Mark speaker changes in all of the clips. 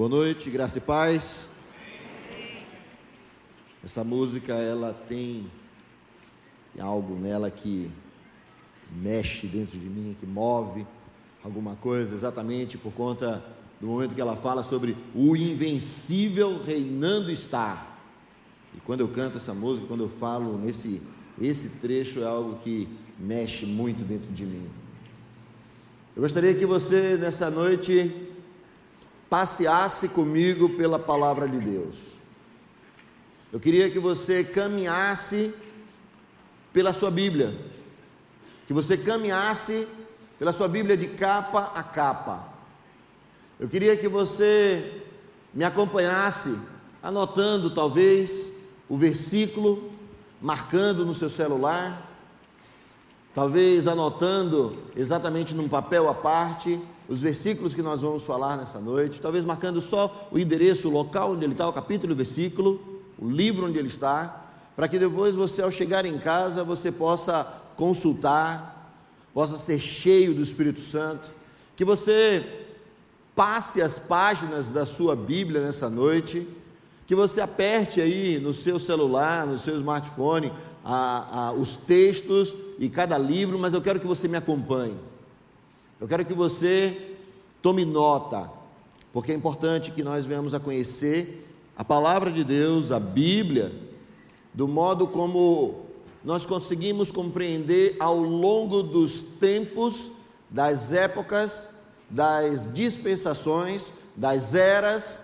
Speaker 1: Boa noite, graça e paz. Essa música ela tem, tem algo nela que mexe dentro de mim, que move alguma coisa, exatamente por conta do momento que ela fala sobre o invencível reinando está. E quando eu canto essa música, quando eu falo nesse esse trecho é algo que mexe muito dentro de mim. Eu gostaria que você nessa noite passeasse comigo pela palavra de Deus. Eu queria que você caminhasse pela sua Bíblia, que você caminhasse pela sua Bíblia de capa a capa. Eu queria que você me acompanhasse, anotando talvez o versículo, marcando no seu celular, talvez anotando exatamente num papel à parte os versículos que nós vamos falar nessa noite, talvez marcando só o endereço, o local onde ele está, o capítulo e o versículo, o livro onde ele está, para que depois você, ao chegar em casa, você possa consultar, possa ser cheio do Espírito Santo, que você passe as páginas da sua Bíblia nessa noite, que você aperte aí no seu celular, no seu smartphone, a, a, os textos e cada livro, mas eu quero que você me acompanhe. Eu quero que você tome nota, porque é importante que nós venhamos a conhecer a palavra de Deus, a Bíblia, do modo como nós conseguimos compreender ao longo dos tempos, das épocas, das dispensações, das eras,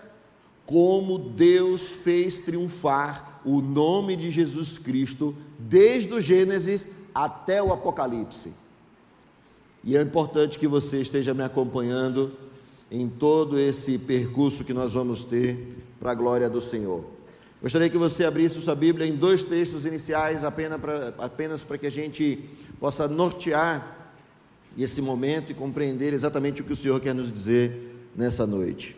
Speaker 1: como Deus fez triunfar o nome de Jesus Cristo desde o Gênesis até o Apocalipse. E é importante que você esteja me acompanhando em todo esse percurso que nós vamos ter para a glória do Senhor. Gostaria que você abrisse sua Bíblia em dois textos iniciais, apenas para, apenas para que a gente possa nortear esse momento e compreender exatamente o que o Senhor quer nos dizer nessa noite.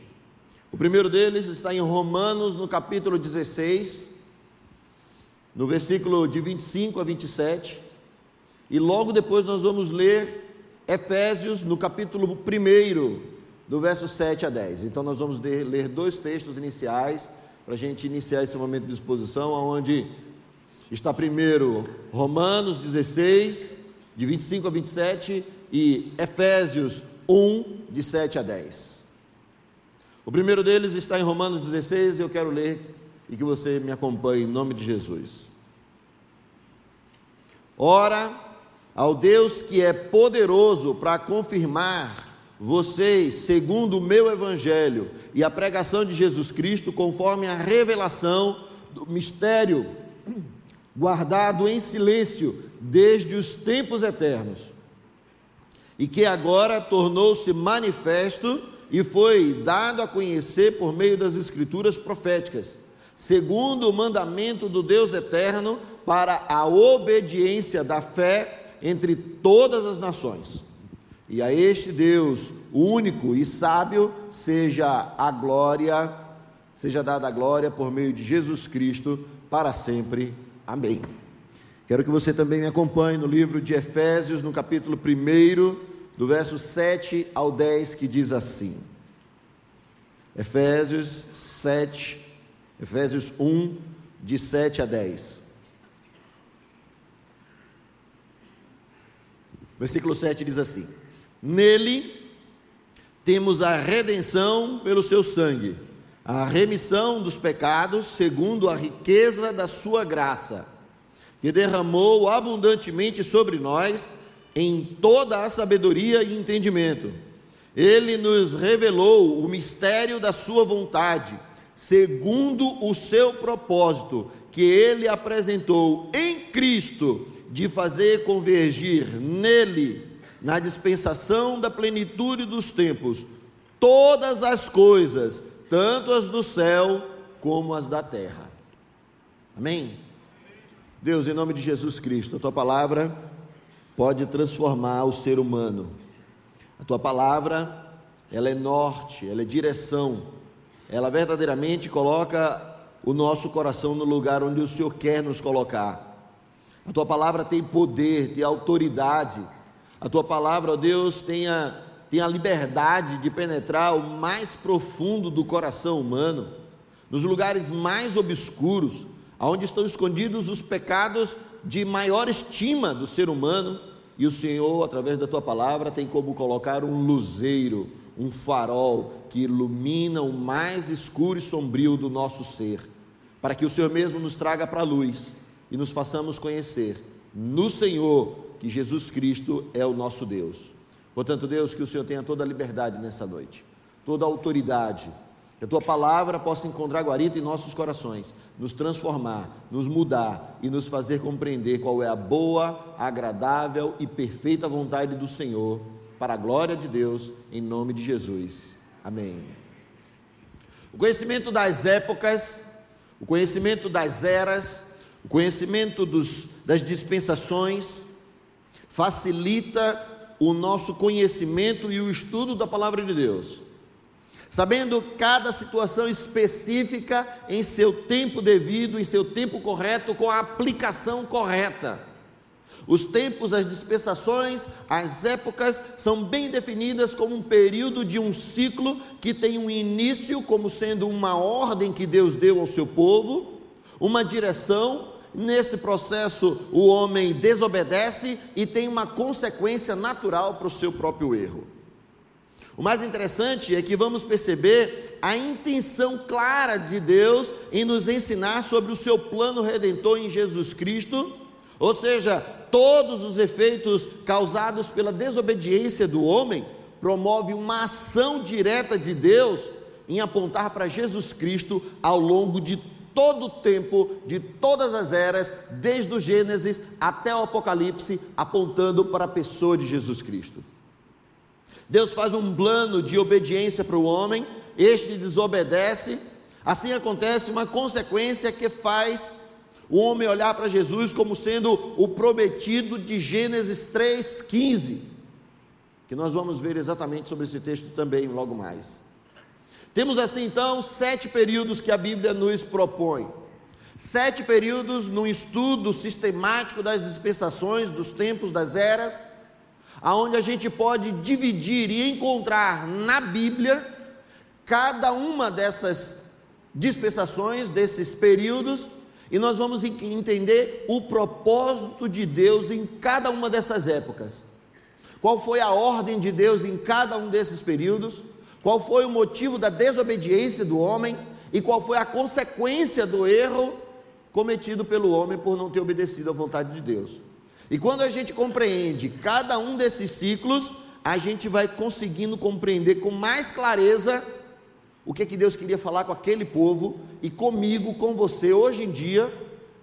Speaker 1: O primeiro deles está em Romanos, no capítulo 16, no versículo de 25 a 27, e logo depois nós vamos ler Efésios, no capítulo 1, do verso 7 a 10. Então, nós vamos ler dois textos iniciais para a gente iniciar esse momento de exposição, onde está primeiro Romanos 16, de 25 a 27, e Efésios 1, de 7 a 10. O primeiro deles está em Romanos 16, e eu quero ler e que você me acompanhe em nome de Jesus. Ora, ao Deus que é poderoso para confirmar vocês, segundo o meu evangelho e a pregação de Jesus Cristo, conforme a revelação do mistério guardado em silêncio desde os tempos eternos, e que agora tornou-se manifesto e foi dado a conhecer por meio das escrituras proféticas, segundo o mandamento do Deus eterno, para a obediência da fé entre todas as nações. E a este Deus único e sábio seja a glória, seja dada a glória por meio de Jesus Cristo para sempre. Amém. Quero que você também me acompanhe no livro de Efésios, no capítulo 1, do verso 7 ao 10, que diz assim: Efésios 7, Efésios 1, de 7 a 10. Versículo 7 diz assim: Nele temos a redenção pelo seu sangue, a remissão dos pecados, segundo a riqueza da sua graça, que derramou abundantemente sobre nós em toda a sabedoria e entendimento. Ele nos revelou o mistério da sua vontade, segundo o seu propósito, que ele apresentou em Cristo de fazer convergir nele, na dispensação da plenitude dos tempos, todas as coisas, tanto as do céu como as da terra. Amém? Deus, em nome de Jesus Cristo, a tua palavra pode transformar o ser humano. A tua palavra, ela é norte, ela é direção. Ela verdadeiramente coloca o nosso coração no lugar onde o Senhor quer nos colocar. A tua palavra tem poder, tem autoridade. A tua palavra, ó Deus, tem a, tem a liberdade de penetrar o mais profundo do coração humano, nos lugares mais obscuros, aonde estão escondidos os pecados de maior estima do ser humano, e o Senhor, através da tua palavra, tem como colocar um luzeiro, um farol que ilumina o mais escuro e sombrio do nosso ser, para que o Senhor mesmo nos traga para a luz e nos façamos conhecer no Senhor que Jesus Cristo é o nosso Deus. Portanto, Deus, que o Senhor tenha toda a liberdade nessa noite, toda a autoridade, que a tua palavra possa encontrar guarita em nossos corações, nos transformar, nos mudar e nos fazer compreender qual é a boa, agradável e perfeita vontade do Senhor, para a glória de Deus, em nome de Jesus. Amém. O conhecimento das épocas, o conhecimento das eras, conhecimento dos, das dispensações, facilita o nosso conhecimento e o estudo da palavra de Deus. Sabendo cada situação específica em seu tempo devido, em seu tempo correto, com a aplicação correta. Os tempos, as dispensações, as épocas são bem definidas como um período de um ciclo que tem um início, como sendo uma ordem que Deus deu ao seu povo, uma direção, Nesse processo, o homem desobedece e tem uma consequência natural para o seu próprio erro. O mais interessante é que vamos perceber a intenção clara de Deus em nos ensinar sobre o seu plano redentor em Jesus Cristo, ou seja, todos os efeitos causados pela desobediência do homem promove uma ação direta de Deus em apontar para Jesus Cristo ao longo de todo o tempo, de todas as eras, desde o Gênesis até o Apocalipse, apontando para a pessoa de Jesus Cristo. Deus faz um plano de obediência para o homem, este desobedece, assim acontece uma consequência que faz o homem olhar para Jesus como sendo o prometido de Gênesis 3,15, que nós vamos ver exatamente sobre esse texto também logo mais. Temos assim então sete períodos que a Bíblia nos propõe. Sete períodos no estudo sistemático das dispensações, dos tempos, das eras, aonde a gente pode dividir e encontrar na Bíblia cada uma dessas dispensações, desses períodos, e nós vamos entender o propósito de Deus em cada uma dessas épocas. Qual foi a ordem de Deus em cada um desses períodos? Qual foi o motivo da desobediência do homem e qual foi a consequência do erro cometido pelo homem por não ter obedecido à vontade de Deus. E quando a gente compreende cada um desses ciclos, a gente vai conseguindo compreender com mais clareza o que, é que Deus queria falar com aquele povo e comigo, com você, hoje em dia,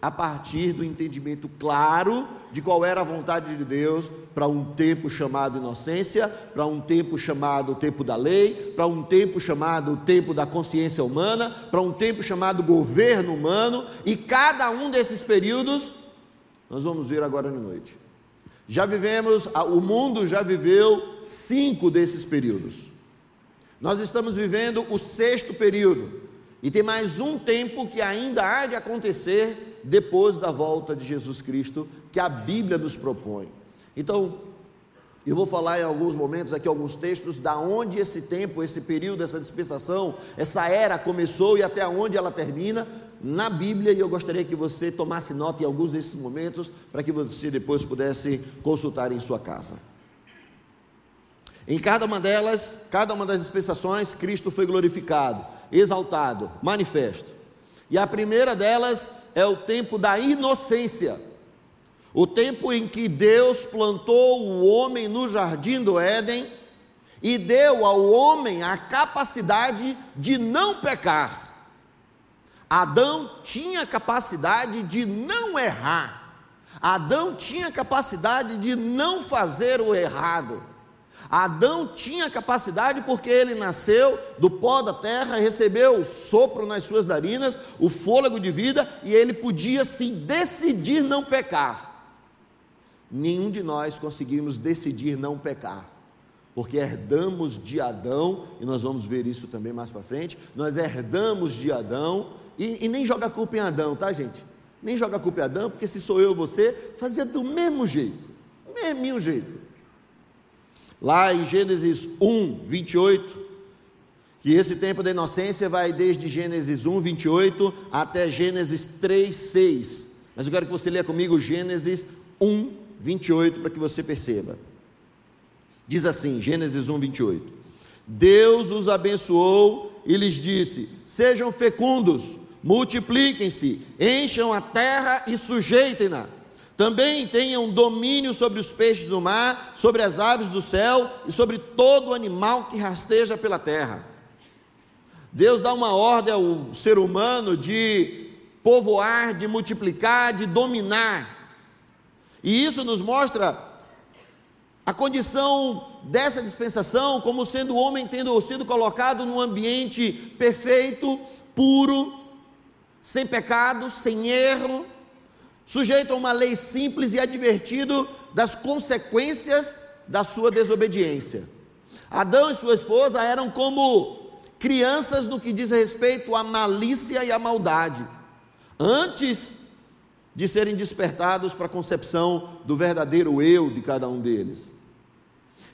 Speaker 1: a partir do entendimento claro de qual era a vontade de Deus para um tempo chamado inocência, para um tempo chamado tempo da lei, para um tempo chamado tempo da consciência humana, para um tempo chamado governo humano, e cada um desses períodos nós vamos ver agora de noite. Já vivemos, o mundo já viveu cinco desses períodos. Nós estamos vivendo o sexto período, e tem mais um tempo que ainda há de acontecer depois da volta de Jesus Cristo, que a Bíblia nos propõe. Então, eu vou falar em alguns momentos aqui, alguns textos, da onde esse tempo, esse período, essa dispensação, essa era começou e até onde ela termina na Bíblia, e eu gostaria que você tomasse nota em alguns desses momentos, para que você depois pudesse consultar em sua casa. Em cada uma delas, cada uma das dispensações, Cristo foi glorificado exaltado, manifesto. E a primeira delas é o tempo da inocência. O tempo em que Deus plantou o homem no jardim do Éden e deu ao homem a capacidade de não pecar. Adão tinha capacidade de não errar. Adão tinha capacidade de não fazer o errado. Adão tinha capacidade porque ele nasceu do pó da terra, recebeu o sopro nas suas narinas, o fôlego de vida, e ele podia sim decidir não pecar. Nenhum de nós conseguimos decidir não pecar, porque herdamos de Adão, e nós vamos ver isso também mais para frente. Nós herdamos de Adão, e, e nem joga a culpa em Adão, tá, gente? Nem joga a culpa em Adão, porque se sou eu você, fazia do mesmo jeito, mesmo jeito. Lá em Gênesis 1, 28, que esse tempo da inocência vai desde Gênesis 1, 28 até Gênesis 3, 6. Mas eu quero que você leia comigo Gênesis 1, 28, para que você perceba. Diz assim, Gênesis 1, 28. Deus os abençoou e lhes disse: Sejam fecundos, multipliquem-se, encham a terra e sujeitem-na. Também tenham domínio sobre os peixes do mar, sobre as aves do céu e sobre todo animal que rasteja pela terra. Deus dá uma ordem ao ser humano de povoar, de multiplicar, de dominar. E isso nos mostra a condição dessa dispensação como sendo o homem tendo sido colocado num ambiente perfeito, puro, sem pecado, sem erro, sujeito a uma lei simples e advertido das consequências da sua desobediência. Adão e sua esposa eram como crianças no que diz respeito à malícia e à maldade. Antes de serem despertados para a concepção do verdadeiro eu de cada um deles.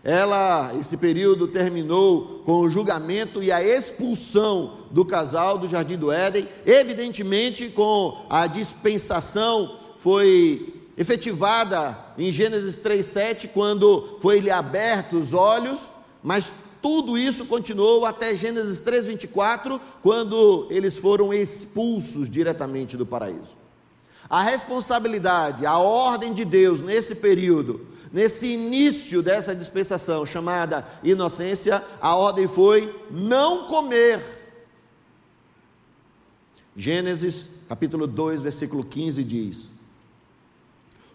Speaker 1: Ela, esse período terminou com o julgamento e a expulsão do casal do Jardim do Éden, evidentemente com a dispensação foi efetivada em Gênesis 3:7, quando foi-lhe aberto os olhos, mas tudo isso continuou até Gênesis 3:24, quando eles foram expulsos diretamente do paraíso. A responsabilidade, a ordem de Deus nesse período Nesse início dessa dispensação chamada inocência, a ordem foi não comer. Gênesis capítulo 2, versículo 15 diz: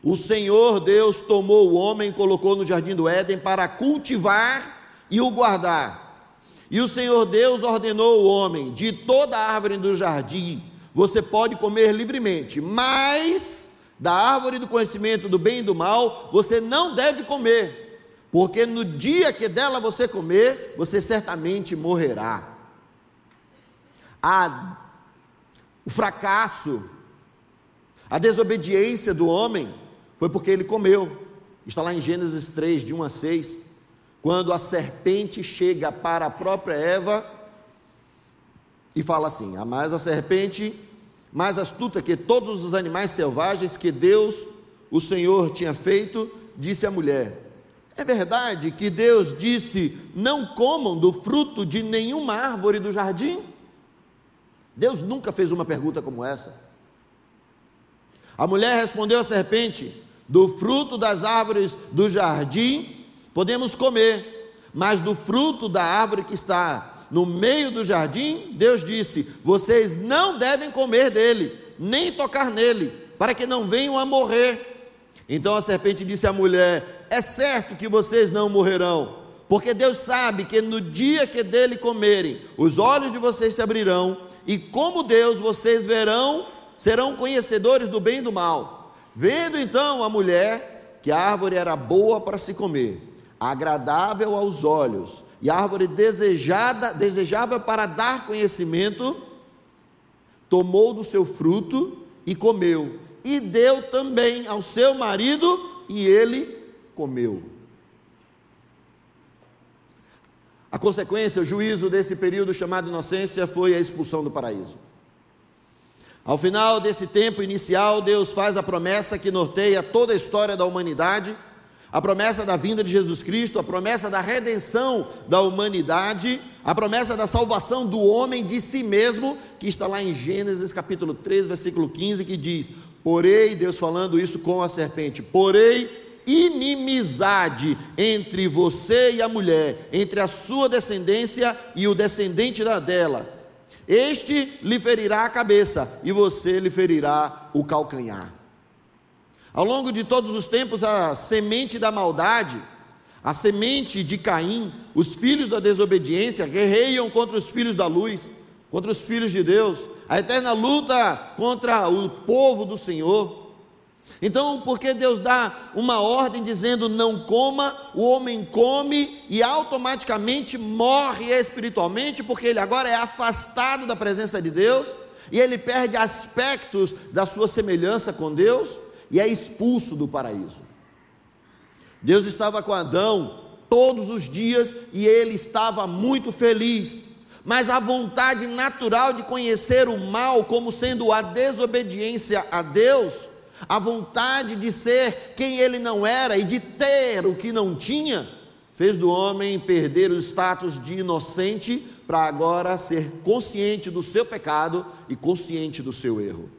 Speaker 1: O Senhor Deus tomou o homem e colocou no jardim do Éden para cultivar e o guardar. E o Senhor Deus ordenou o homem: de toda árvore do jardim você pode comer livremente, mas da árvore do conhecimento do bem e do mal, você não deve comer, porque no dia que dela você comer, você certamente morrerá. A, o fracasso, a desobediência do homem foi porque ele comeu. Está lá em Gênesis 3, de 1 a 6, quando a serpente chega para a própria Eva e fala assim: a mais a serpente mais astuta que todos os animais selvagens que Deus, o Senhor, tinha feito, disse à mulher: É verdade que Deus disse: Não comam do fruto de nenhuma árvore do jardim? Deus nunca fez uma pergunta como essa. A mulher respondeu à serpente: Do fruto das árvores do jardim podemos comer, mas do fruto da árvore que está no meio do jardim, Deus disse: Vocês não devem comer dele, nem tocar nele, para que não venham a morrer. Então a serpente disse à mulher: É certo que vocês não morrerão, porque Deus sabe que no dia que dele comerem, os olhos de vocês se abrirão, e como Deus vocês verão, serão conhecedores do bem e do mal. Vendo então a mulher que a árvore era boa para se comer, agradável aos olhos, e árvore desejada, desejável para dar conhecimento, tomou do seu fruto e comeu, e deu também ao seu marido, e ele comeu. A consequência, o juízo desse período chamado inocência foi a expulsão do paraíso. Ao final desse tempo inicial, Deus faz a promessa que norteia toda a história da humanidade a promessa da vinda de Jesus Cristo, a promessa da redenção da humanidade, a promessa da salvação do homem de si mesmo, que está lá em Gênesis capítulo 3, versículo 15, que diz: Porém, Deus falando isso com a serpente, porém, inimizade entre você e a mulher, entre a sua descendência e o descendente dela. Este lhe ferirá a cabeça e você lhe ferirá o calcanhar. Ao longo de todos os tempos, a semente da maldade, a semente de Caim, os filhos da desobediência guerreiam contra os filhos da luz, contra os filhos de Deus, a eterna luta contra o povo do Senhor. Então, porque Deus dá uma ordem dizendo não coma, o homem come e automaticamente morre espiritualmente, porque ele agora é afastado da presença de Deus e ele perde aspectos da sua semelhança com Deus e é expulso do paraíso. Deus estava com Adão todos os dias e ele estava muito feliz. Mas a vontade natural de conhecer o mal como sendo a desobediência a Deus, a vontade de ser quem ele não era e de ter o que não tinha, fez do homem perder o status de inocente para agora ser consciente do seu pecado e consciente do seu erro.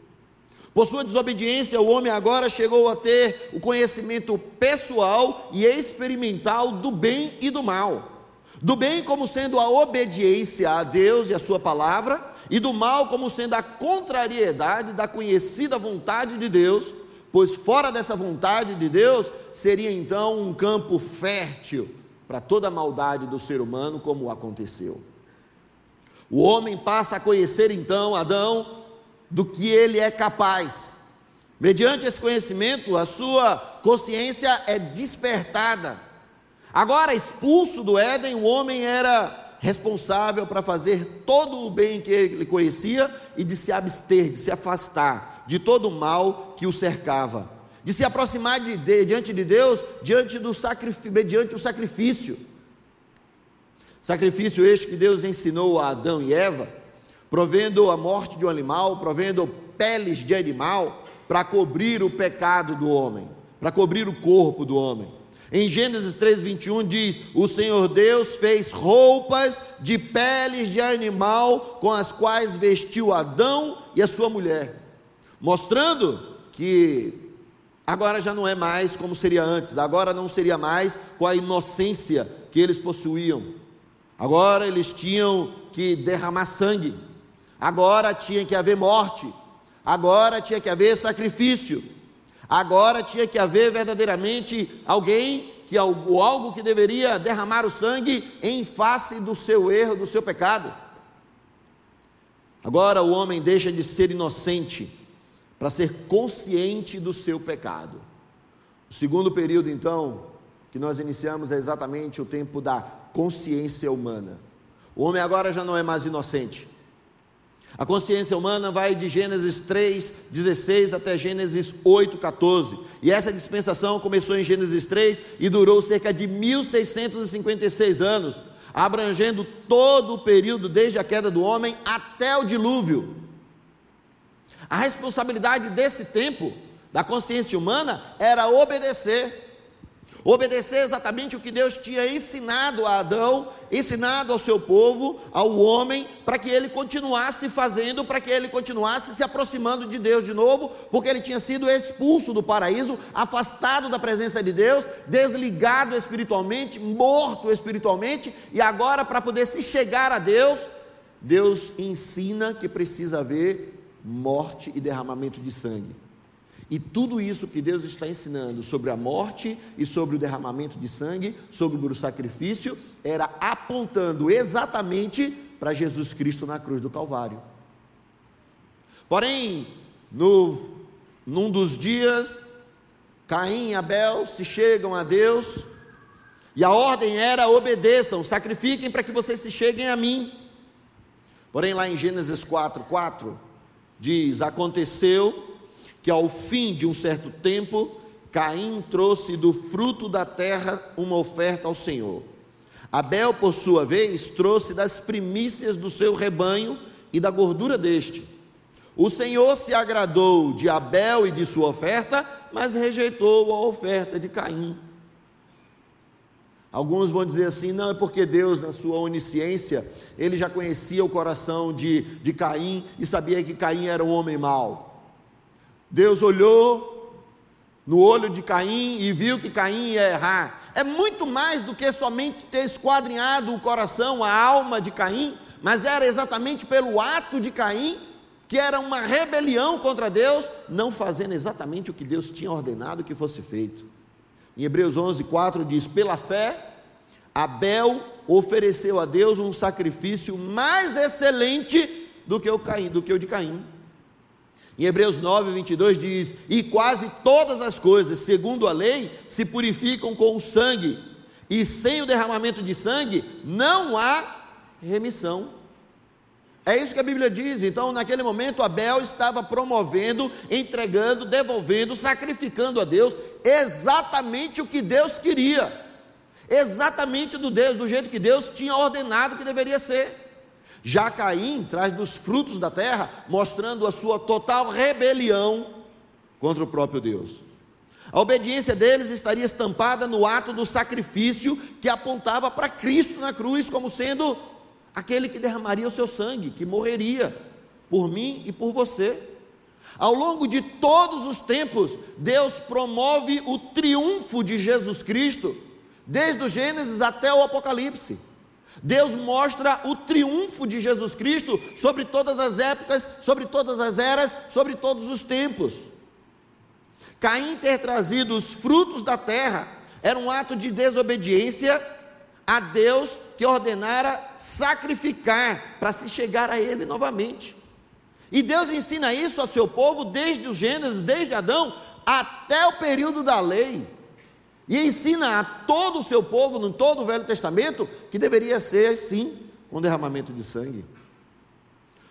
Speaker 1: Por sua desobediência, o homem agora chegou a ter o conhecimento pessoal e experimental do bem e do mal. Do bem como sendo a obediência a Deus e a sua palavra, e do mal como sendo a contrariedade da conhecida vontade de Deus, pois fora dessa vontade de Deus seria então um campo fértil para toda a maldade do ser humano, como aconteceu. O homem passa a conhecer então Adão do que ele é capaz. Mediante esse conhecimento, a sua consciência é despertada. Agora, expulso do Éden, o homem era responsável para fazer todo o bem que ele conhecia e de se abster, de se afastar de todo o mal que o cercava, de se aproximar de, de diante de Deus, diante do sacrifício, mediante o sacrifício. Sacrifício este que Deus ensinou a Adão e Eva, provendo a morte de um animal, provendo peles de animal, para cobrir o pecado do homem, para cobrir o corpo do homem. Em Gênesis 3:21 diz: "O Senhor Deus fez roupas de peles de animal com as quais vestiu Adão e a sua mulher", mostrando que agora já não é mais como seria antes, agora não seria mais com a inocência que eles possuíam. Agora eles tinham que derramar sangue. Agora tinha que haver morte, agora tinha que haver sacrifício, agora tinha que haver verdadeiramente alguém que algo, algo que deveria derramar o sangue em face do seu erro, do seu pecado. Agora o homem deixa de ser inocente para ser consciente do seu pecado. O segundo período, então, que nós iniciamos é exatamente o tempo da consciência humana. O homem agora já não é mais inocente. A consciência humana vai de Gênesis 3, 16 até Gênesis 8, 14. E essa dispensação começou em Gênesis 3 e durou cerca de 1656 anos, abrangendo todo o período desde a queda do homem até o dilúvio. A responsabilidade desse tempo, da consciência humana, era obedecer Obedecer exatamente o que Deus tinha ensinado a Adão, ensinado ao seu povo, ao homem, para que ele continuasse fazendo, para que ele continuasse se aproximando de Deus de novo, porque ele tinha sido expulso do paraíso, afastado da presença de Deus, desligado espiritualmente, morto espiritualmente, e agora, para poder se chegar a Deus, Deus ensina que precisa haver morte e derramamento de sangue. E tudo isso que Deus está ensinando sobre a morte e sobre o derramamento de sangue, sobre o sacrifício, era apontando exatamente para Jesus Cristo na cruz do Calvário. Porém, no, num dos dias, Caim e Abel se chegam a Deus, e a ordem era: obedeçam, sacrifiquem para que vocês se cheguem a mim. Porém, lá em Gênesis 4, 4, diz: Aconteceu que ao fim de um certo tempo, Caim trouxe do fruto da terra uma oferta ao Senhor. Abel, por sua vez, trouxe das primícias do seu rebanho e da gordura deste. O Senhor se agradou de Abel e de sua oferta, mas rejeitou a oferta de Caim. Alguns vão dizer assim: não, é porque Deus, na sua onisciência, ele já conhecia o coração de, de Caim e sabia que Caim era um homem mau. Deus olhou no olho de Caim e viu que Caim ia errar. É muito mais do que somente ter esquadrinhado o coração, a alma de Caim, mas era exatamente pelo ato de Caim, que era uma rebelião contra Deus, não fazendo exatamente o que Deus tinha ordenado que fosse feito. Em Hebreus 11, 4 diz: Pela fé, Abel ofereceu a Deus um sacrifício mais excelente do que o, Caim, do que o de Caim. Em Hebreus 9, 22 diz: E quase todas as coisas, segundo a lei, se purificam com o sangue, e sem o derramamento de sangue não há remissão. É isso que a Bíblia diz. Então, naquele momento, Abel estava promovendo, entregando, devolvendo, sacrificando a Deus exatamente o que Deus queria. exatamente do Deus, do jeito que Deus tinha ordenado que deveria ser. Já Caim traz dos frutos da terra, mostrando a sua total rebelião contra o próprio Deus. A obediência deles estaria estampada no ato do sacrifício que apontava para Cristo na cruz, como sendo aquele que derramaria o seu sangue, que morreria por mim e por você. Ao longo de todos os tempos, Deus promove o triunfo de Jesus Cristo, desde o Gênesis até o Apocalipse. Deus mostra o triunfo de Jesus Cristo sobre todas as épocas, sobre todas as eras, sobre todos os tempos. Caim ter trazido os frutos da terra era um ato de desobediência a Deus que ordenara sacrificar para se chegar a Ele novamente. E Deus ensina isso ao seu povo desde o Gênesis, desde Adão, até o período da lei. E ensina a todo o seu povo, em todo o Velho Testamento, que deveria ser sim com derramamento de sangue.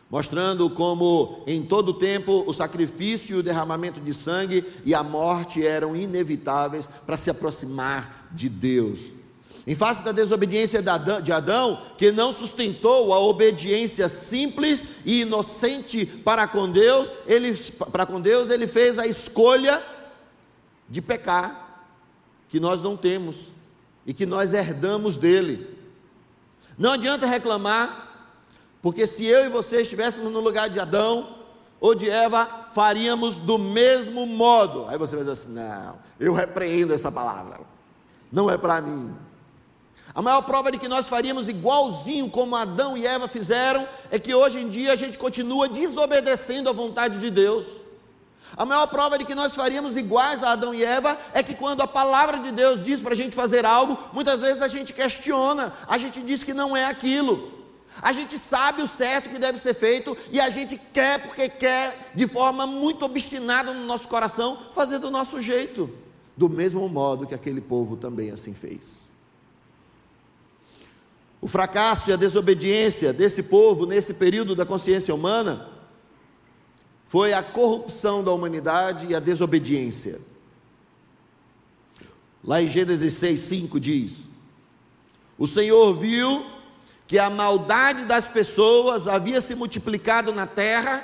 Speaker 1: Mostrando como em todo o tempo o sacrifício e o derramamento de sangue e a morte eram inevitáveis para se aproximar de Deus. Em face da desobediência de Adão, que não sustentou a obediência simples e inocente para com Deus, ele, para com Deus, ele fez a escolha de pecar que nós não temos e que nós herdamos dele. Não adianta reclamar, porque se eu e você estivéssemos no lugar de Adão ou de Eva, faríamos do mesmo modo. Aí você vai dizer assim: não, eu repreendo essa palavra, não é para mim. A maior prova de que nós faríamos igualzinho como Adão e Eva fizeram é que hoje em dia a gente continua desobedecendo à vontade de Deus. A maior prova de que nós faríamos iguais a Adão e Eva é que quando a palavra de Deus diz para a gente fazer algo, muitas vezes a gente questiona, a gente diz que não é aquilo. A gente sabe o certo que deve ser feito e a gente quer, porque quer, de forma muito obstinada no nosso coração, fazer do nosso jeito, do mesmo modo que aquele povo também assim fez. O fracasso e a desobediência desse povo nesse período da consciência humana foi a corrupção da humanidade e a desobediência. Lá em Gênesis 6, 5 diz: O Senhor viu que a maldade das pessoas havia se multiplicado na terra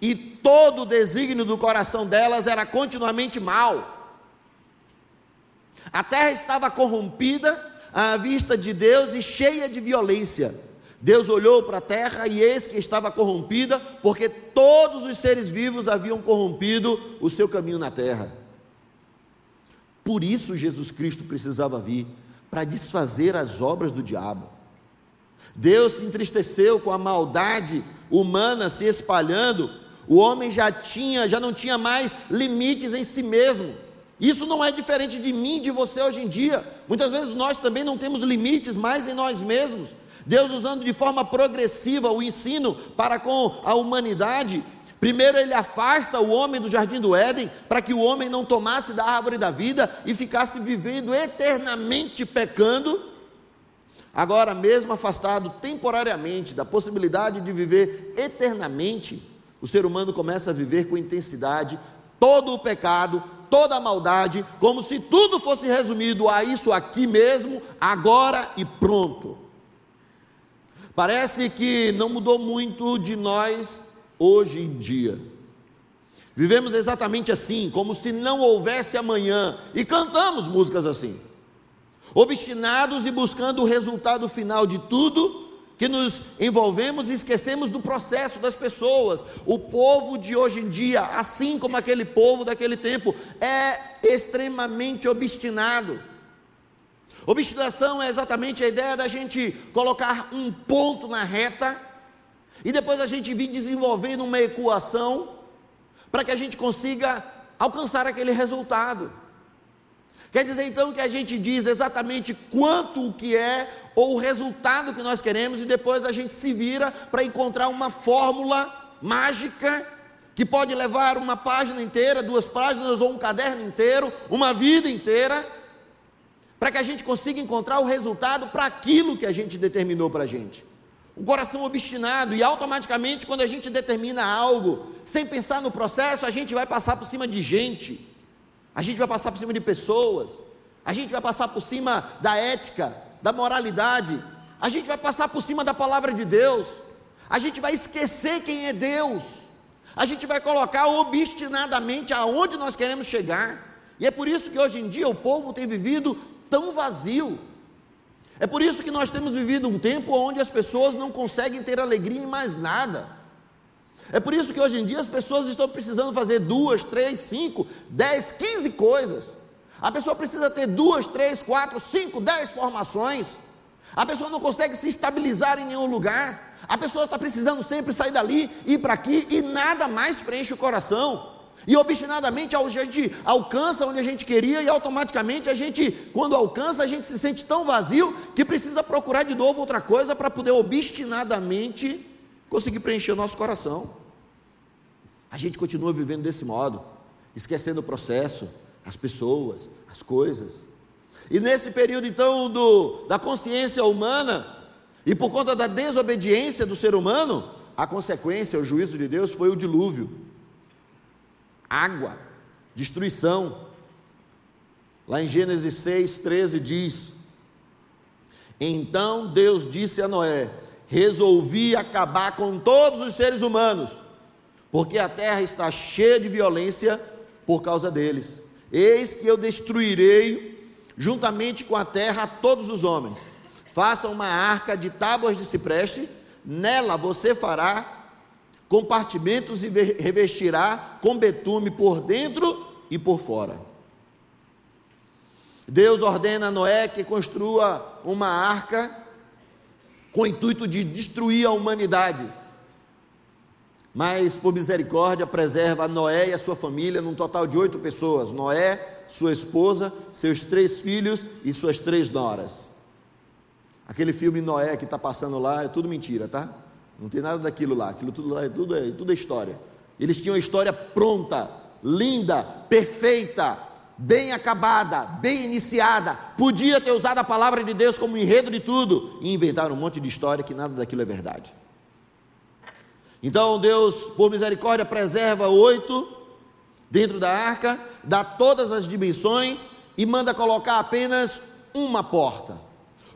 Speaker 1: e todo o desígnio do coração delas era continuamente mal. A terra estava corrompida à vista de Deus e cheia de violência. Deus olhou para a terra e eis que estava corrompida, porque todos os seres vivos haviam corrompido o seu caminho na terra. Por isso Jesus Cristo precisava vir para desfazer as obras do diabo. Deus se entristeceu com a maldade humana se espalhando. O homem já tinha, já não tinha mais limites em si mesmo. Isso não é diferente de mim, de você hoje em dia. Muitas vezes nós também não temos limites mais em nós mesmos. Deus usando de forma progressiva o ensino para com a humanidade. Primeiro ele afasta o homem do jardim do Éden, para que o homem não tomasse da árvore da vida e ficasse vivendo eternamente pecando. Agora, mesmo afastado temporariamente da possibilidade de viver eternamente, o ser humano começa a viver com intensidade todo o pecado, toda a maldade, como se tudo fosse resumido a isso aqui mesmo, agora e pronto. Parece que não mudou muito de nós hoje em dia. Vivemos exatamente assim, como se não houvesse amanhã, e cantamos músicas assim, obstinados e buscando o resultado final de tudo que nos envolvemos e esquecemos do processo das pessoas. O povo de hoje em dia, assim como aquele povo daquele tempo, é extremamente obstinado. Obstinação é exatamente a ideia da gente colocar um ponto na reta e depois a gente vir desenvolvendo uma equação para que a gente consiga alcançar aquele resultado. Quer dizer então que a gente diz exatamente quanto o que é ou o resultado que nós queremos e depois a gente se vira para encontrar uma fórmula mágica que pode levar uma página inteira, duas páginas ou um caderno inteiro, uma vida inteira para que a gente consiga encontrar o resultado para aquilo que a gente determinou para a gente. O coração obstinado, e automaticamente, quando a gente determina algo, sem pensar no processo, a gente vai passar por cima de gente, a gente vai passar por cima de pessoas, a gente vai passar por cima da ética, da moralidade, a gente vai passar por cima da palavra de Deus, a gente vai esquecer quem é Deus, a gente vai colocar obstinadamente aonde nós queremos chegar, e é por isso que hoje em dia o povo tem vivido tão vazio. É por isso que nós temos vivido um tempo onde as pessoas não conseguem ter alegria em mais nada. É por isso que hoje em dia as pessoas estão precisando fazer duas, três, cinco, dez, quinze coisas. A pessoa precisa ter duas, três, quatro, cinco, dez formações. A pessoa não consegue se estabilizar em nenhum lugar. A pessoa está precisando sempre sair dali, ir para aqui e nada mais preenche o coração. E obstinadamente a gente alcança onde a gente queria e automaticamente a gente, quando alcança, a gente se sente tão vazio que precisa procurar de novo outra coisa para poder obstinadamente conseguir preencher o nosso coração. A gente continua vivendo desse modo, esquecendo o processo, as pessoas, as coisas. E nesse período então do, da consciência humana, e por conta da desobediência do ser humano, a consequência, o juízo de Deus foi o dilúvio água, destruição. Lá em Gênesis 6, 13 diz: Então Deus disse a Noé: Resolvi acabar com todos os seres humanos, porque a terra está cheia de violência por causa deles. Eis que eu destruirei juntamente com a terra todos os homens. Faça uma arca de tábuas de cipreste, nela você fará compartimentos e revestirá com betume por dentro e por fora. Deus ordena a Noé que construa uma arca com o intuito de destruir a humanidade. Mas, por misericórdia, preserva Noé e a sua família, num total de oito pessoas: Noé, sua esposa, seus três filhos e suas três noras. Aquele filme Noé que está passando lá é tudo mentira, tá? Não tem nada daquilo lá, aquilo tudo lá, tudo é, tudo é história. Eles tinham a história pronta, linda, perfeita, bem acabada, bem iniciada. Podia ter usado a palavra de Deus como enredo de tudo e inventaram um monte de história que nada daquilo é verdade. Então Deus, por misericórdia, preserva oito dentro da arca, dá todas as dimensões e manda colocar apenas uma porta.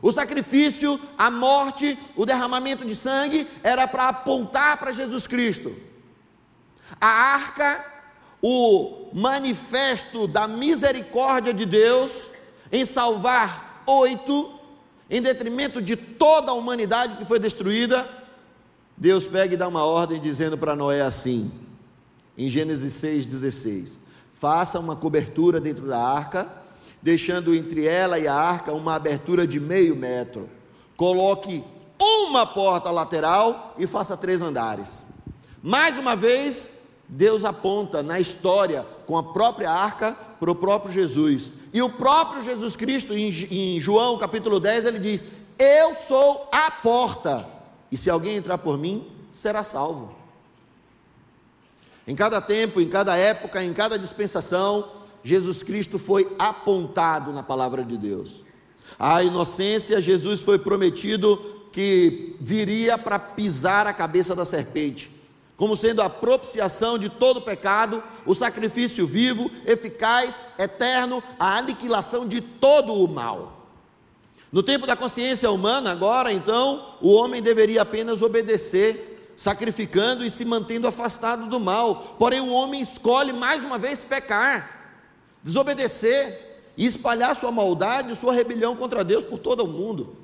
Speaker 1: O sacrifício, a morte, o derramamento de sangue era para apontar para Jesus Cristo. A arca, o manifesto da misericórdia de Deus em salvar oito, em detrimento de toda a humanidade que foi destruída. Deus pega e dá uma ordem dizendo para Noé assim, em Gênesis 6,16: Faça uma cobertura dentro da arca deixando entre ela e a arca uma abertura de meio metro. Coloque uma porta lateral e faça três andares. Mais uma vez, Deus aponta na história com a própria arca para o próprio Jesus. E o próprio Jesus Cristo, em, João capítulo 10, ele diz: Eu sou a porta, e se alguém entrar por mim, será salvo. Em cada tempo, em cada época, em cada dispensação, Jesus Cristo foi apontado na palavra de Deus. A inocência, Jesus foi prometido que viria para pisar a cabeça da serpente, como sendo a propiciação de todo pecado, o sacrifício vivo, eficaz, eterno, a aniquilação de todo o mal. No tempo da consciência humana, agora então, o homem deveria apenas obedecer, sacrificando e se mantendo afastado do mal. Porém, o homem escolhe mais uma vez pecar desobedecer e espalhar sua maldade, sua rebelião contra Deus por todo o mundo.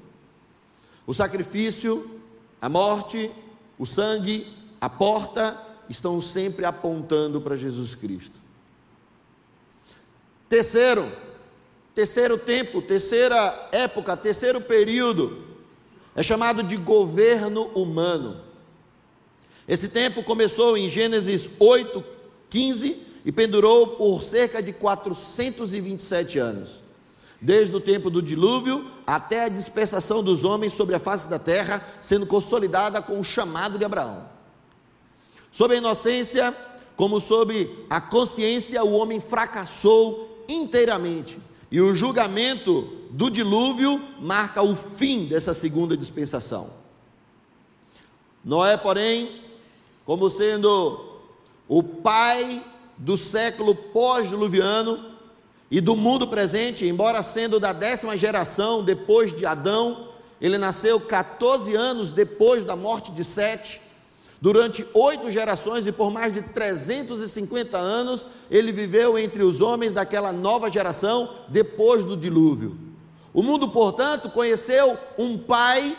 Speaker 1: O sacrifício, a morte, o sangue, a porta estão sempre apontando para Jesus Cristo. Terceiro, terceiro tempo, terceira época, terceiro período, é chamado de governo humano. Esse tempo começou em Gênesis 8, 15 e pendurou por cerca de 427 anos, desde o tempo do dilúvio até a dispersação dos homens sobre a face da terra, sendo consolidada com o chamado de Abraão. Sob a inocência, como sob a consciência, o homem fracassou inteiramente, e o julgamento do dilúvio marca o fim dessa segunda dispensação. Noé, porém, como sendo o pai do século pós-diluviano, e do mundo presente, embora sendo da décima geração depois de Adão, ele nasceu 14 anos depois da morte de Sete. Durante oito gerações e por mais de 350 anos, ele viveu entre os homens daquela nova geração depois do dilúvio. O mundo, portanto, conheceu um pai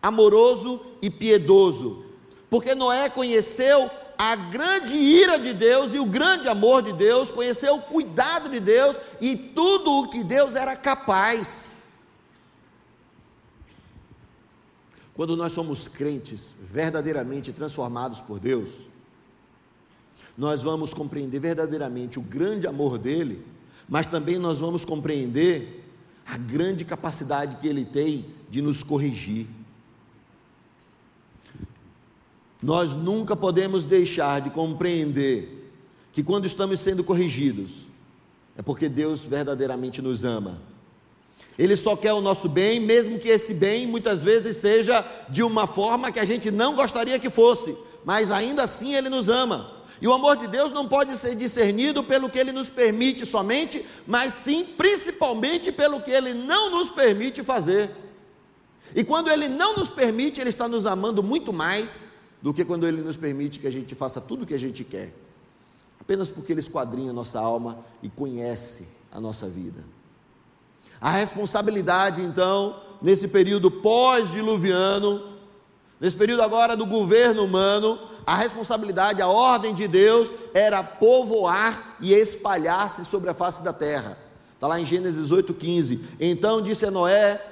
Speaker 1: amoroso e piedoso, porque Noé conheceu a grande ira de Deus e o grande amor de Deus, conheceu o cuidado de Deus e tudo o que Deus era capaz. Quando nós somos crentes verdadeiramente transformados por Deus, nós vamos compreender verdadeiramente o grande amor dele, mas também nós vamos compreender a grande capacidade que ele tem de nos corrigir. Nós nunca podemos deixar de compreender que quando estamos sendo corrigidos, é porque Deus verdadeiramente nos ama ele só quer o nosso bem, mesmo que esse bem muitas vezes seja de uma forma que a gente não gostaria que fosse, mas ainda assim Ele nos ama. E o amor de Deus não pode ser discernido pelo que Ele nos permite somente, mas sim principalmente pelo que Ele não nos permite fazer. E quando Ele não nos permite, Ele está nos amando muito mais do que quando Ele nos permite que a gente faça tudo o que a gente quer, apenas porque Ele esquadrinha a nossa alma e conhece a nossa vida. A responsabilidade, então, nesse período pós-diluviano, nesse período agora do governo humano, a responsabilidade, a ordem de Deus era povoar e espalhar-se sobre a face da terra. Está lá em Gênesis 8,15. Então disse a Noé: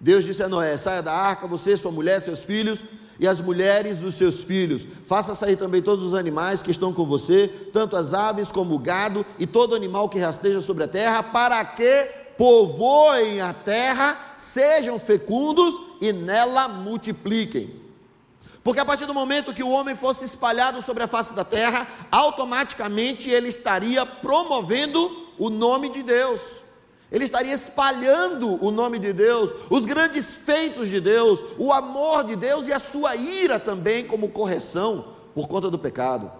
Speaker 1: Deus disse a Noé: saia da arca, você, sua mulher, seus filhos e as mulheres dos seus filhos. Faça sair também todos os animais que estão com você, tanto as aves como o gado e todo animal que rasteja sobre a terra, para que povoem a terra, sejam fecundos e nela multipliquem. Porque a partir do momento que o homem fosse espalhado sobre a face da terra, automaticamente ele estaria promovendo o nome de Deus. Ele estaria espalhando o nome de Deus, os grandes feitos de Deus, o amor de Deus e a sua ira também, como correção por conta do pecado.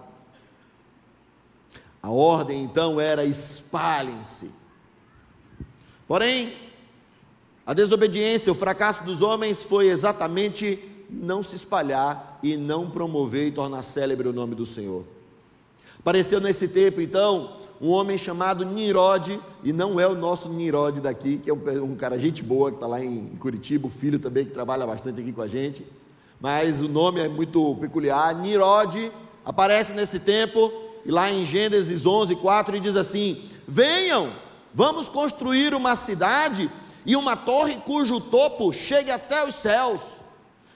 Speaker 1: A ordem então era: espalhem-se. Porém, a desobediência, o fracasso dos homens foi exatamente não se espalhar e não promover e tornar célebre o nome do Senhor. Apareceu nesse tempo, então, um homem chamado Nirode, e não é o nosso Nirode daqui, que é um, um cara gente boa, que está lá em Curitiba, o filho também, que trabalha bastante aqui com a gente, mas o nome é muito peculiar. Nirode aparece nesse tempo, e lá em Gênesis 11, 4, ele diz assim: Venham, Vamos construir uma cidade e uma torre cujo topo chegue até os céus,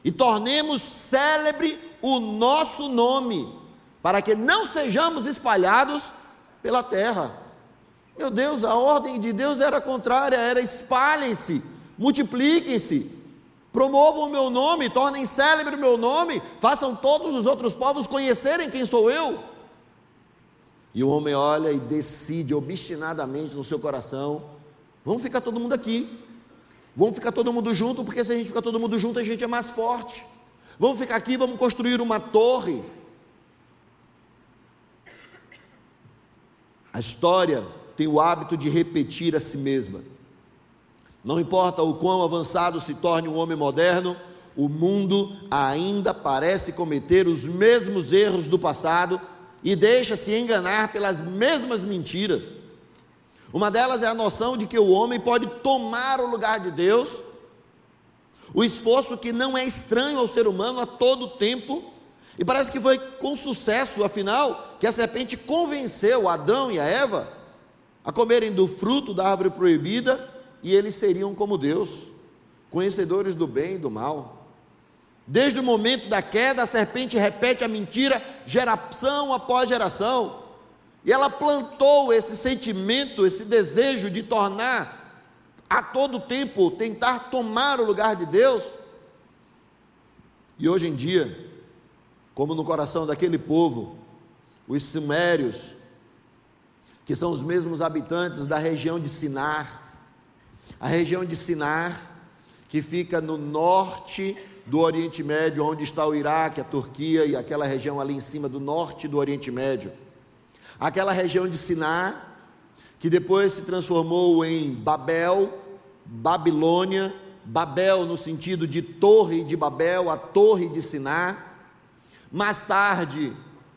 Speaker 1: e tornemos célebre o nosso nome, para que não sejamos espalhados pela terra. Meu Deus, a ordem de Deus era contrária, era espalhem-se, multipliquem-se, promovam o meu nome, tornem célebre o meu nome, façam todos os outros povos conhecerem quem sou eu. E o homem olha e decide obstinadamente no seu coração: vamos ficar todo mundo aqui. Vamos ficar todo mundo junto, porque se a gente ficar todo mundo junto, a gente é mais forte. Vamos ficar aqui, vamos construir uma torre. A história tem o hábito de repetir a si mesma. Não importa o quão avançado se torne um homem moderno, o mundo ainda parece cometer os mesmos erros do passado e deixa-se enganar pelas mesmas mentiras. Uma delas é a noção de que o homem pode tomar o lugar de Deus, o esforço que não é estranho ao ser humano a todo tempo, e parece que foi com sucesso, afinal, que a serpente convenceu Adão e a Eva a comerem do fruto da árvore proibida e eles seriam como Deus, conhecedores do bem e do mal. Desde o momento da queda, a serpente repete a mentira geração após geração. E ela plantou esse sentimento, esse desejo de tornar a todo tempo, tentar tomar o lugar de Deus. E hoje em dia, como no coração daquele povo, os sumérios, que são os mesmos habitantes da região de Sinar, a região de Sinar, que fica no norte do Oriente Médio, onde está o Iraque, a Turquia e aquela região ali em cima do norte do Oriente Médio. Aquela região de Siná, que depois se transformou em Babel, Babilônia, Babel no sentido de torre de Babel, a torre de Siná. Mais tarde,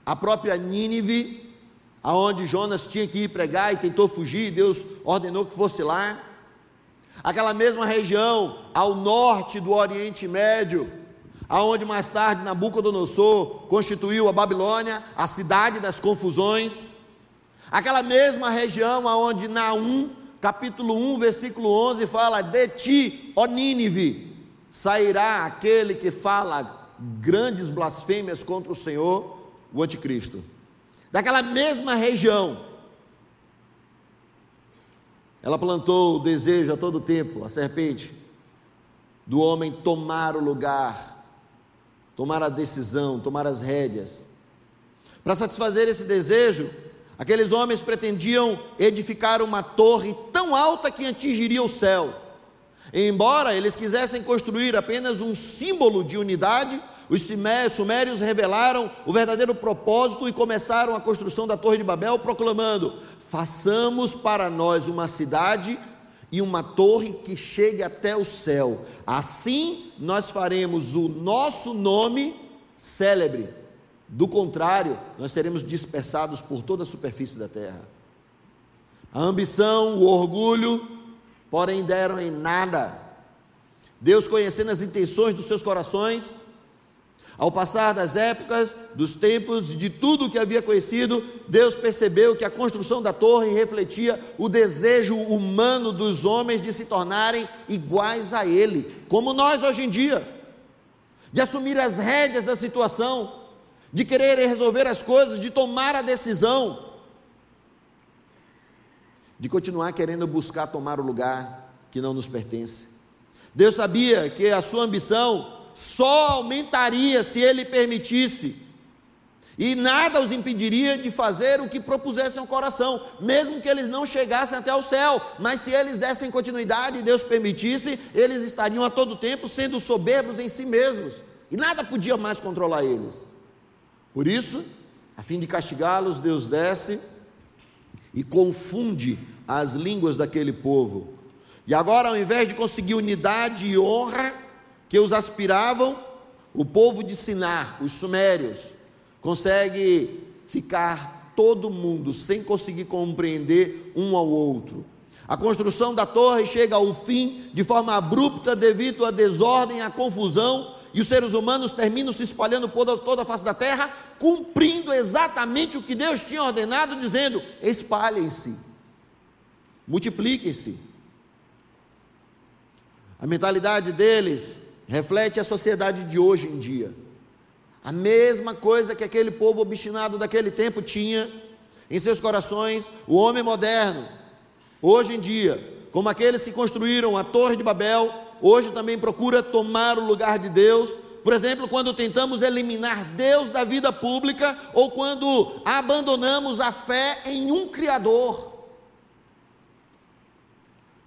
Speaker 1: a própria Nínive, aonde Jonas tinha que ir pregar e tentou fugir, Deus ordenou que fosse lá. Aquela mesma região ao norte do Oriente Médio, aonde mais tarde Nabucodonosor constituiu a Babilônia, a cidade das confusões. Aquela mesma região aonde Naum capítulo 1, versículo 11 fala: De ti, ó Nínive, sairá aquele que fala grandes blasfêmias contra o Senhor, o anticristo. Daquela mesma região, ela plantou o desejo a todo tempo, a serpente, do homem tomar o lugar, tomar a decisão, tomar as rédeas. Para satisfazer esse desejo, Aqueles homens pretendiam edificar uma torre tão alta que atingiria o céu. Embora eles quisessem construir apenas um símbolo de unidade, os sumérios revelaram o verdadeiro propósito e começaram a construção da Torre de Babel, proclamando: façamos para nós uma cidade e uma torre que chegue até o céu. Assim nós faremos o nosso nome célebre do contrário, nós seremos dispersados por toda a superfície da terra. A ambição, o orgulho, porém deram em nada. Deus, conhecendo as intenções dos seus corações, ao passar das épocas, dos tempos, de tudo o que havia conhecido, Deus percebeu que a construção da torre refletia o desejo humano dos homens de se tornarem iguais a Ele, como nós hoje em dia, de assumir as rédeas da situação, de querer resolver as coisas, de tomar a decisão, de continuar querendo buscar tomar o lugar que não nos pertence. Deus sabia que a sua ambição só aumentaria se ele permitisse, e nada os impediria de fazer o que propusessem ao coração, mesmo que eles não chegassem até o céu, mas se eles dessem continuidade e Deus permitisse, eles estariam a todo tempo sendo soberbos em si mesmos, e nada podia mais controlar eles. Por isso, a fim de castigá-los, Deus desce e confunde as línguas daquele povo. E agora, ao invés de conseguir unidade e honra que os aspiravam, o povo de Sinar, os sumérios, consegue ficar todo mundo sem conseguir compreender um ao outro. A construção da torre chega ao fim de forma abrupta devido à desordem, à confusão e os seres humanos terminam se espalhando por toda a face da terra, cumprindo exatamente o que Deus tinha ordenado, dizendo: espalhem-se, multipliquem-se. A mentalidade deles reflete a sociedade de hoje em dia. A mesma coisa que aquele povo obstinado daquele tempo tinha em seus corações, o homem moderno, hoje em dia, como aqueles que construíram a Torre de Babel, hoje também procura tomar o lugar de Deus. Por exemplo, quando tentamos eliminar Deus da vida pública ou quando abandonamos a fé em um Criador.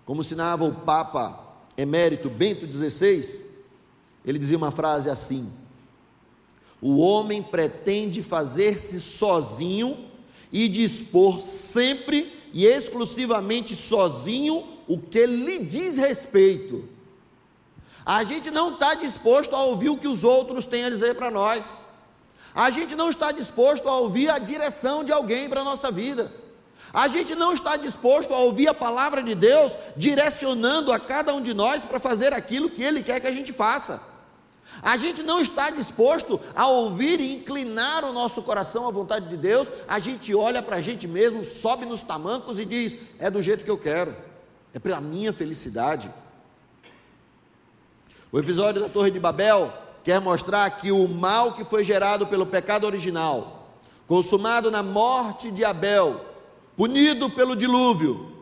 Speaker 1: Como ensinava o Papa emérito Bento XVI, ele dizia uma frase assim: O homem pretende fazer-se sozinho e dispor sempre e exclusivamente sozinho o que lhe diz respeito a gente não está disposto a ouvir o que os outros têm a dizer para nós. A gente não está disposto a ouvir a direção de alguém para a nossa vida. A gente não está disposto a ouvir a palavra de Deus direcionando a cada um de nós para fazer aquilo que Ele quer que a gente faça. A gente não está disposto a ouvir e inclinar o nosso coração à vontade de Deus. A gente olha para a gente mesmo, sobe nos tamancos e diz: é do jeito que eu quero, é para a minha felicidade. O episódio da Torre de Babel quer mostrar que o mal que foi gerado pelo pecado original, consumado na morte de Abel, punido pelo dilúvio,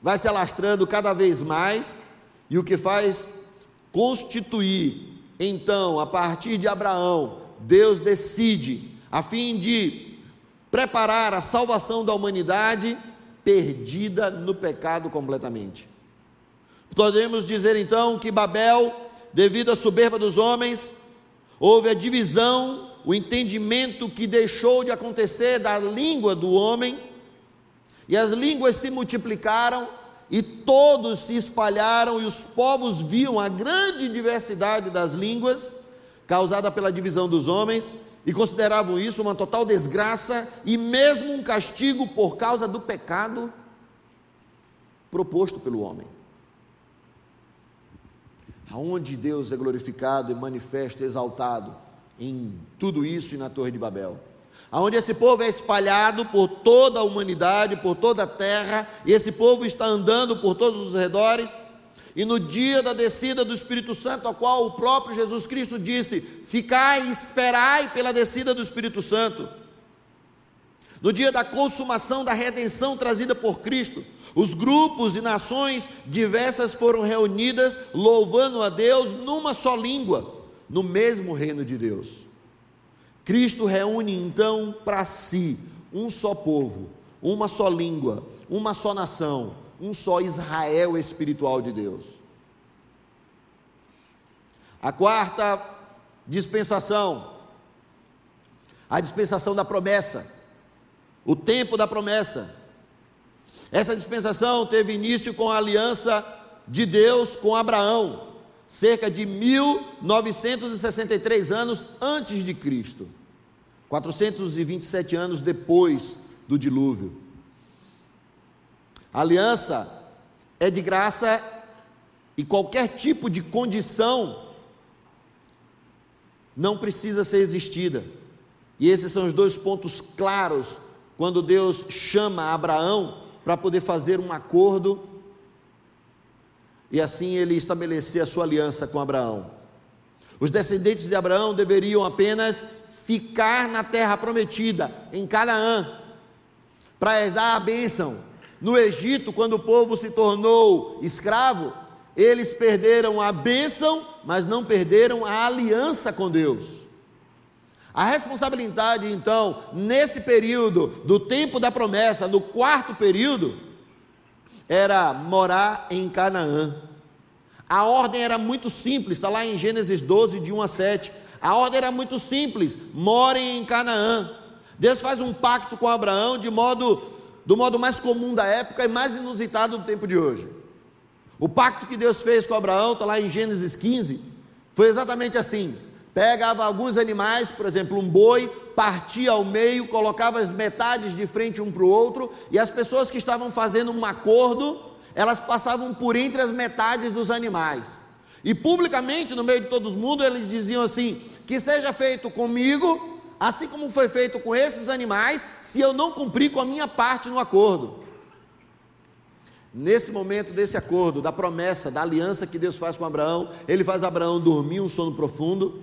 Speaker 1: vai se alastrando cada vez mais e o que faz constituir, então, a partir de Abraão, Deus decide, a fim de preparar a salvação da humanidade perdida no pecado completamente. Podemos dizer então que Babel devido à soberba dos homens, houve a divisão, o entendimento que deixou de acontecer da língua do homem, E as línguas se multiplicaram, e todos se espalharam, e os povos viam a grande diversidade das línguas, causada pela divisão dos homens, e consideravam isso uma total desgraça e mesmo um castigo por causa do pecado proposto pelo homem. Aonde Deus é glorificado e manifesto, exaltado em tudo isso e na Torre de Babel. Aonde esse povo é espalhado por toda a humanidade, por toda a terra, e esse povo está andando por todos os redores, e no dia da descida do Espírito Santo, ao qual o próprio Jesus Cristo disse: Ficai e esperai pela descida do Espírito Santo. No dia da consumação da redenção trazida por Cristo, os grupos e nações diversas foram reunidas, louvando a Deus numa só língua, no mesmo reino de Deus. Cristo reúne então para si um só povo, uma só língua, uma só nação, um só Israel espiritual de Deus. A quarta dispensação, a dispensação da promessa, o tempo da promessa. Essa dispensação teve início com a aliança de Deus com Abraão, cerca de 1963 anos antes de Cristo, 427 anos depois do dilúvio. A aliança é de graça e qualquer tipo de condição não precisa ser existida. E esses são os dois pontos claros quando Deus chama Abraão para poder fazer um acordo e assim ele estabelecer a sua aliança com Abraão. Os descendentes de Abraão deveriam apenas ficar na terra prometida, em Canaã, para herdar a bênção no Egito, quando o povo se tornou escravo, eles perderam a bênção, mas não perderam a aliança com Deus. A responsabilidade, então, nesse período do tempo da promessa, no quarto período, era morar em Canaã. A ordem era muito simples, está lá em Gênesis 12, de 1 a 7. A ordem era muito simples: morem em Canaã. Deus faz um pacto com Abraão de modo do modo mais comum da época e mais inusitado do tempo de hoje. O pacto que Deus fez com Abraão, está lá em Gênesis 15, foi exatamente assim: pegava alguns animais, por exemplo, um boi, partia ao meio, colocava as metades de frente um para o outro, e as pessoas que estavam fazendo um acordo, elas passavam por entre as metades dos animais. E publicamente, no meio de todo mundo, eles diziam assim: que seja feito comigo, assim como foi feito com esses animais, se eu não cumprir com a minha parte no acordo. Nesse momento desse acordo, da promessa, da aliança que Deus faz com Abraão, ele faz Abraão dormir um sono profundo,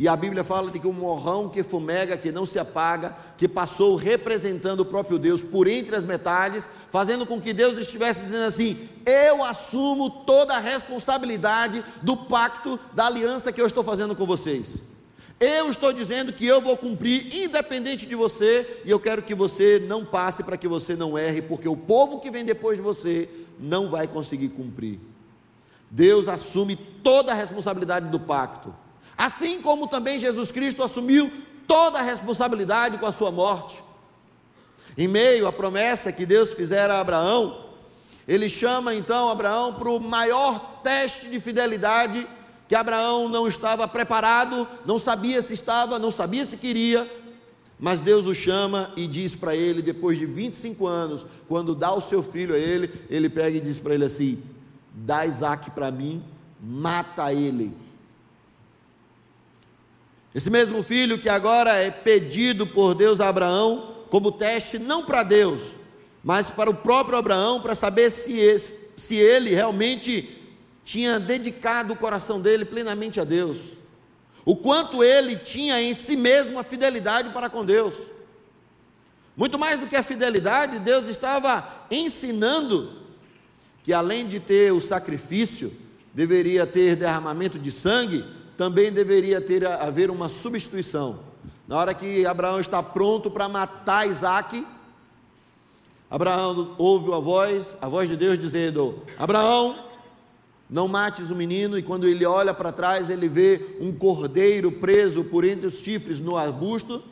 Speaker 1: e a Bíblia fala de que um morrão que fumega, que não se apaga, que passou representando o próprio Deus por entre as metades, fazendo com que Deus estivesse dizendo assim: Eu assumo toda a responsabilidade do pacto, da aliança que eu estou fazendo com vocês. Eu estou dizendo que eu vou cumprir, independente de você, e eu quero que você não passe para que você não erre, porque o povo que vem depois de você não vai conseguir cumprir. Deus assume toda a responsabilidade do pacto, assim como também Jesus Cristo assumiu toda a responsabilidade com a sua morte. Em meio à promessa que Deus fizera a Abraão, ele chama então Abraão para o maior teste de fidelidade que Abraão não estava preparado, não sabia se estava, não sabia se queria, mas Deus o chama e diz para ele, depois de 25 anos, quando dá o seu filho a ele, ele pega e diz para ele assim: dá Isaac para mim, mata ele. Esse mesmo filho que agora é pedido por Deus a Abraão como teste, não para Deus, mas para o próprio Abraão, para saber se, esse, se ele realmente tinha dedicado o coração dele plenamente a Deus, o quanto ele tinha em si mesmo a fidelidade para com Deus. Muito mais do que a fidelidade, Deus estava ensinando que além de ter o sacrifício, deveria ter derramamento de sangue, também deveria ter haver uma substituição. Na hora que Abraão está pronto para matar Isaac, Abraão ouve a voz, a voz de Deus dizendo: Abraão, não mates o menino, e quando ele olha para trás, ele vê um cordeiro preso por entre os chifres no arbusto,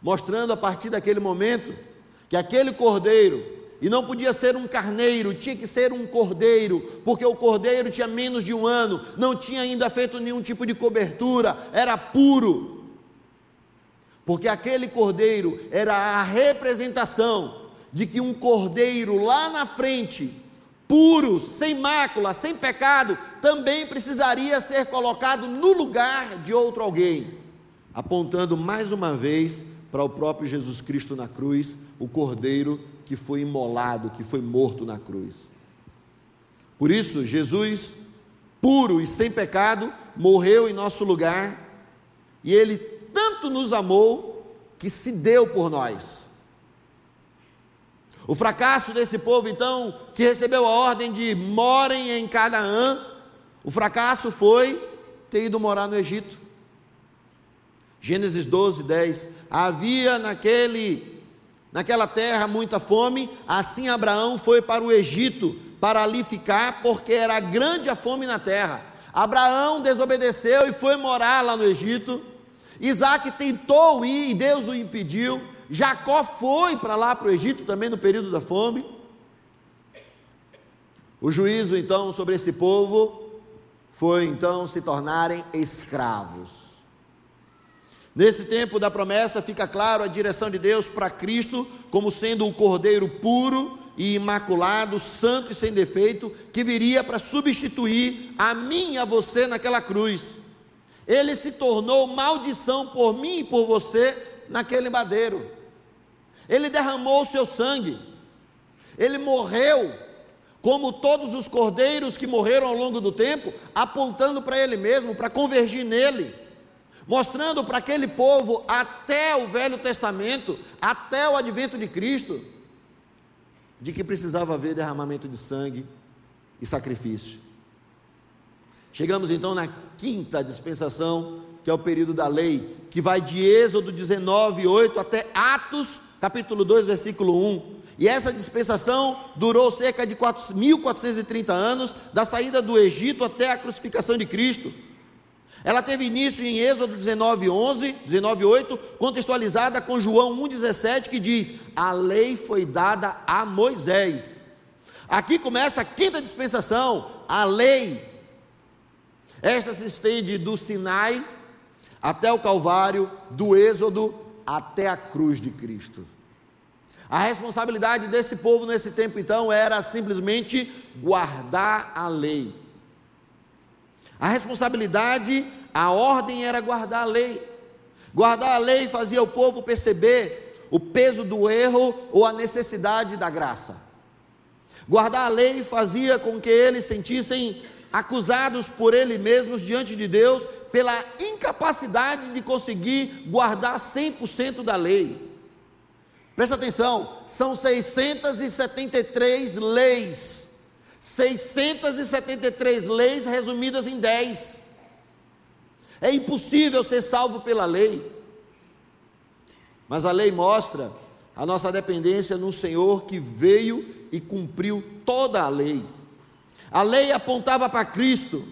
Speaker 1: mostrando a partir daquele momento que aquele cordeiro E não podia ser um carneiro, tinha que ser um cordeiro, porque o cordeiro tinha menos de um ano, não tinha ainda feito nenhum tipo de cobertura, era puro. Porque aquele cordeiro era a representação de que um cordeiro lá na frente, puro, sem mácula, sem pecado, também precisaria ser colocado no lugar de outro alguém, apontando mais uma vez para o próprio Jesus Cristo na cruz, o cordeiro que foi imolado, que foi morto na cruz. Por isso, Jesus, puro e sem pecado, morreu em nosso lugar, e ele tanto nos amou que se deu por nós. O fracasso desse povo, então, que recebeu a ordem de morem em Canaã, o fracasso foi ter ido morar no Egito. Gênesis 12, 10. Havia naquele naquela terra muita fome, assim Abraão foi para o Egito para ali ficar, porque era grande a fome na terra. Abraão desobedeceu e foi morar lá no Egito. Isaac tentou ir e Deus o impediu. Jacó foi para lá para o Egito também no período da fome. O juízo então sobre esse povo foi então se tornarem escravos. Nesse tempo da promessa fica claro a direção de Deus para Cristo como sendo o cordeiro puro e imaculado, santo e sem defeito, que viria para substituir a mim e a você naquela cruz. Ele se tornou maldição por mim e por você naquele madeiro. Ele derramou o seu sangue. Ele morreu como todos os cordeiros que morreram ao longo do tempo, apontando para ele mesmo, para convergir nele mostrando para aquele povo até o Velho Testamento, até o advento de Cristo, de que precisava haver derramamento de sangue e sacrifício. Chegamos então na quinta dispensação, que é o período da lei, que vai de Êxodo 19, 8 até Atos, capítulo 2, versículo 1. E essa dispensação durou cerca de 1430 anos, da saída do Egito até a crucificação de Cristo. Ela teve início em Êxodo 19, 11, 19, 8, contextualizada com João 1,17, que diz: A lei foi dada a Moisés. Aqui começa a quinta dispensação, a lei. Esta se estende do Sinai até o Calvário, do Êxodo até a cruz de Cristo. A responsabilidade desse povo nesse tempo, então, era simplesmente guardar a lei. A responsabilidade, a ordem era guardar a lei. Guardar a lei fazia o povo perceber o peso do erro ou a necessidade da graça. Guardar a lei fazia com que eles sentissem acusados por eles mesmos diante de Deus pela incapacidade de conseguir guardar 100% da lei. Presta atenção, são 673 leis 673 leis resumidas em 10. É impossível ser salvo pela lei. Mas a lei mostra a nossa dependência no Senhor que veio e cumpriu toda a lei. A lei apontava para Cristo,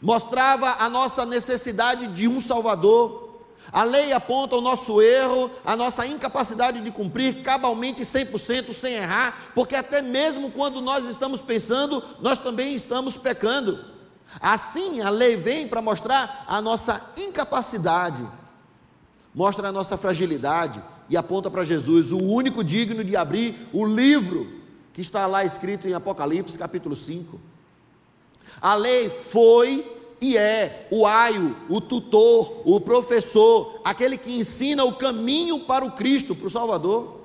Speaker 1: mostrava a nossa necessidade de um Salvador. A lei aponta o nosso erro, a nossa incapacidade de cumprir cabalmente 100% sem errar, porque até mesmo quando nós estamos pensando, nós também estamos pecando. Assim, a lei vem para mostrar a nossa incapacidade, mostra a nossa fragilidade e aponta para Jesus, o único digno de abrir o livro que está lá escrito em Apocalipse, capítulo 5. A lei foi e é o aio, o tutor, o professor, aquele que ensina o caminho para o Cristo, para o Salvador.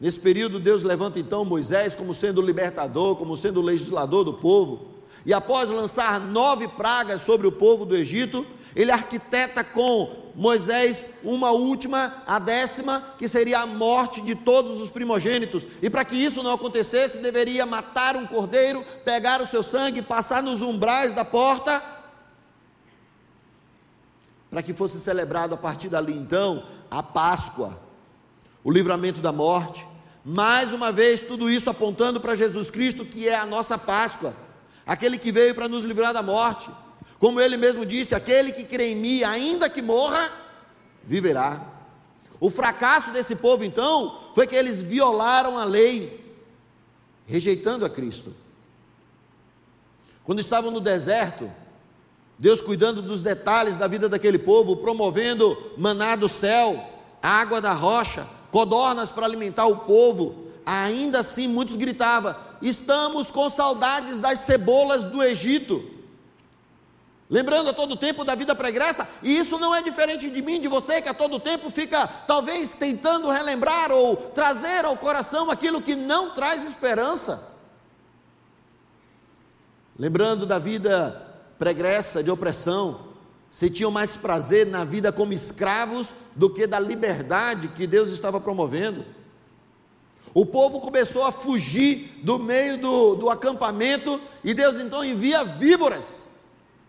Speaker 1: Nesse período, Deus levanta então Moisés como sendo o libertador, como sendo o legislador do povo. E após lançar nove pragas sobre o povo do Egito, ele arquiteta com Moisés uma última, a décima, que seria a morte de todos os primogênitos. E para que isso não acontecesse, deveria matar um cordeiro, pegar o seu sangue, passar nos umbrais da porta, para que fosse celebrado a partir dali então a Páscoa, o livramento da morte. Mais uma vez, tudo isso apontando para Jesus Cristo, que é a nossa Páscoa, aquele que veio para nos livrar da morte. Como ele mesmo disse: aquele que crê em mim, ainda que morra, viverá. O fracasso desse povo, então, foi que eles violaram a lei. rejeitando a Cristo. Quando estavam no deserto, Deus cuidando dos detalhes da vida daquele povo, promovendo maná do céu, água da rocha, codornas para alimentar o povo. Ainda assim, muitos gritavam: Estamos com saudades das cebolas do Egito. Lembrando a todo tempo da vida pregressa, e isso não é diferente de mim, de você, que a todo tempo fica, talvez, tentando relembrar ou trazer ao coração aquilo que não traz esperança. Lembrando da vida pregressa de opressão, sentiam mais prazer na vida como escravos do que da liberdade que Deus estava promovendo. O povo começou a fugir do meio do, do acampamento e Deus então envia víboras